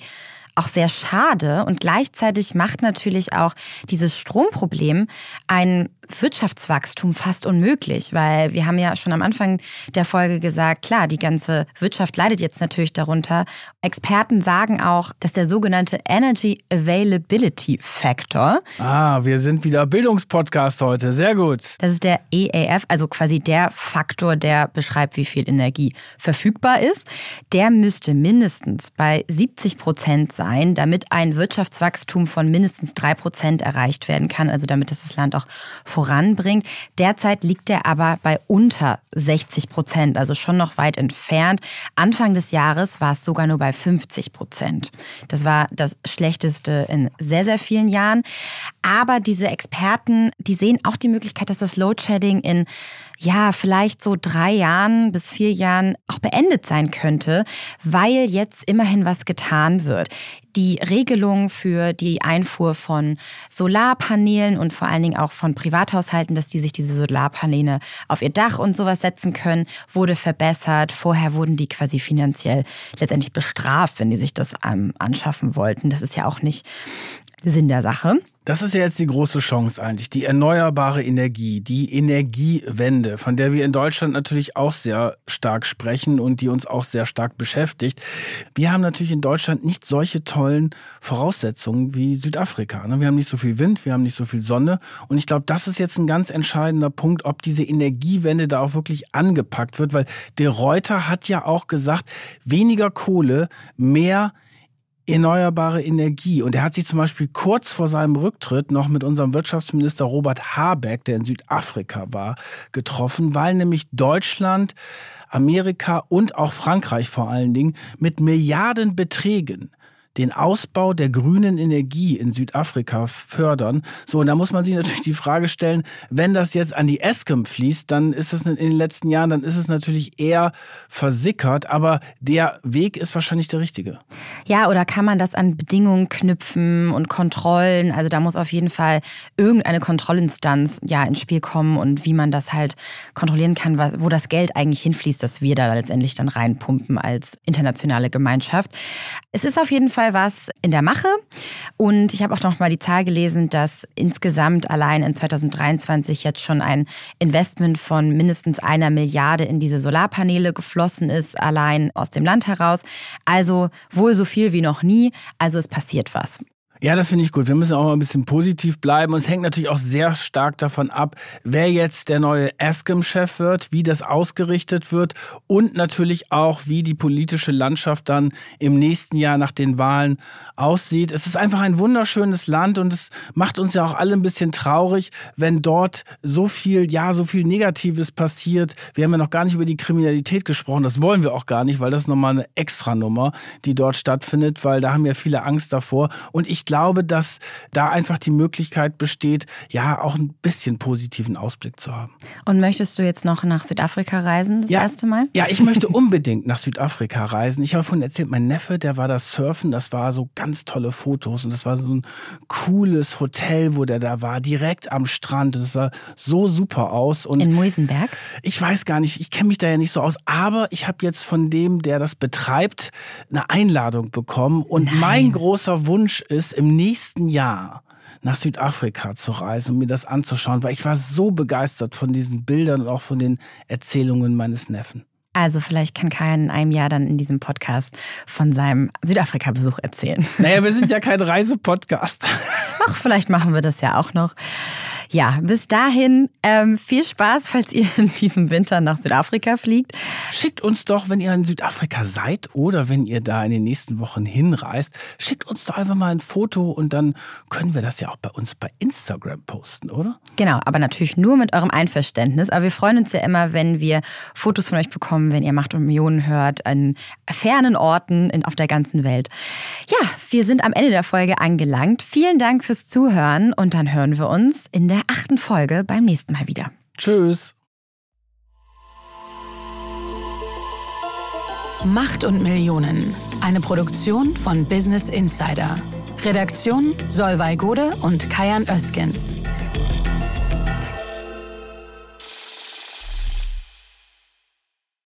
auch sehr schade. Und gleichzeitig macht natürlich auch dieses Stromproblem ein Wirtschaftswachstum fast unmöglich, weil wir haben ja schon am Anfang der Folge gesagt, klar, die ganze Wirtschaft leidet jetzt natürlich darunter. Experten sagen auch, dass der sogenannte Energy Availability Factor. Ah, wir sind wieder Bildungspodcast heute, sehr gut. Das ist der EAF, also quasi der Faktor, der beschreibt, wie viel Energie verfügbar ist. Der müsste mindestens bei 70 Prozent sein, damit ein Wirtschaftswachstum von mindestens drei Prozent erreicht werden kann, also damit das Land auch voranbringt. Derzeit liegt er aber bei unter 60 Prozent, also schon noch weit entfernt. Anfang des Jahres war es sogar nur bei 50 Prozent. Das war das Schlechteste in sehr, sehr vielen Jahren. Aber diese Experten, die sehen auch die Möglichkeit, dass das Load-Shedding in ja, vielleicht so drei Jahren bis vier Jahren auch beendet sein könnte, weil jetzt immerhin was getan wird. Die Regelung für die Einfuhr von Solarpanelen und vor allen Dingen auch von Privathaushalten, dass die sich diese Solarpaneele auf ihr Dach und sowas setzen können, wurde verbessert. Vorher wurden die quasi finanziell letztendlich bestraft, wenn die sich das ähm, anschaffen wollten. Das ist ja auch nicht Sinn der Sache. Das ist ja jetzt die große Chance eigentlich, die erneuerbare Energie, die Energiewende, von der wir in Deutschland natürlich auch sehr stark sprechen und die uns auch sehr stark beschäftigt. Wir haben natürlich in Deutschland nicht solche tollen Voraussetzungen wie Südafrika. Ne? Wir haben nicht so viel Wind, wir haben nicht so viel Sonne und ich glaube, das ist jetzt ein ganz entscheidender Punkt, ob diese Energiewende da auch wirklich angepackt wird, weil der Reuter hat ja auch gesagt, weniger Kohle, mehr erneuerbare Energie. Und er hat sich zum Beispiel kurz vor seinem Rücktritt noch mit unserem Wirtschaftsminister Robert Habeck, der in Südafrika war, getroffen, weil nämlich Deutschland, Amerika und auch Frankreich vor allen Dingen mit Milliardenbeträgen den Ausbau der grünen Energie in Südafrika fördern. So, und da muss man sich natürlich die Frage stellen, wenn das jetzt an die Eskom fließt, dann ist es in den letzten Jahren, dann ist es natürlich eher versickert, aber der Weg ist wahrscheinlich der richtige. Ja, oder kann man das an Bedingungen knüpfen und Kontrollen? Also da muss auf jeden Fall irgendeine Kontrollinstanz ja ins Spiel kommen und wie man das halt kontrollieren kann, wo das Geld eigentlich hinfließt, dass wir da letztendlich dann reinpumpen als internationale Gemeinschaft. Es ist auf jeden Fall Fall was in der Mache. Und ich habe auch noch mal die Zahl gelesen, dass insgesamt allein in 2023 jetzt schon ein Investment von mindestens einer Milliarde in diese Solarpaneele geflossen ist, allein aus dem Land heraus. Also wohl so viel wie noch nie. Also es passiert was. Ja, das finde ich gut. Wir müssen auch mal ein bisschen positiv bleiben. Und es hängt natürlich auch sehr stark davon ab, wer jetzt der neue Ascom-Chef wird, wie das ausgerichtet wird und natürlich auch, wie die politische Landschaft dann im nächsten Jahr nach den Wahlen aussieht. Es ist einfach ein wunderschönes Land und es macht uns ja auch alle ein bisschen traurig, wenn dort so viel, ja, so viel Negatives passiert. Wir haben ja noch gar nicht über die Kriminalität gesprochen. Das wollen wir auch gar nicht, weil das ist nochmal eine Extranummer, die dort stattfindet, weil da haben ja viele Angst davor. Und ich glaube, dass da einfach die Möglichkeit besteht, ja, auch ein bisschen positiven Ausblick zu haben. Und möchtest du jetzt noch nach Südafrika reisen, das ja, erste Mal? Ja, ich möchte unbedingt nach Südafrika reisen. Ich habe vorhin erzählt, mein Neffe, der war da surfen, das war so ganz tolle Fotos und das war so ein cooles Hotel, wo der da war, direkt am Strand. Das sah so super aus. Und In Muisenberg? Ich weiß gar nicht, ich kenne mich da ja nicht so aus, aber ich habe jetzt von dem, der das betreibt, eine Einladung bekommen und Nein. mein großer Wunsch ist, im nächsten Jahr nach Südafrika zu reisen und mir das anzuschauen, weil ich war so begeistert von diesen Bildern und auch von den Erzählungen meines Neffen. Also vielleicht kann Kajan in einem Jahr dann in diesem Podcast von seinem Südafrika-Besuch erzählen. Naja, wir sind ja kein Reisepodcast. Ach, vielleicht machen wir das ja auch noch. Ja, bis dahin ähm, viel Spaß, falls ihr in diesem Winter nach Südafrika fliegt. Schickt uns doch, wenn ihr in Südafrika seid oder wenn ihr da in den nächsten Wochen hinreist, schickt uns doch einfach mal ein Foto und dann können wir das ja auch bei uns bei Instagram posten, oder? Genau, aber natürlich nur mit eurem Einverständnis. Aber wir freuen uns ja immer, wenn wir Fotos von euch bekommen, wenn ihr Macht und Millionen hört, an fernen Orten in, auf der ganzen Welt. Ja, wir sind am Ende der Folge angelangt. Vielen Dank fürs Zuhören und dann hören wir uns in der achten Folge beim nächsten Mal wieder. Tschüss. Macht und Millionen. Eine Produktion von Business Insider. Redaktion Solvay Gode und Kajan Öskens.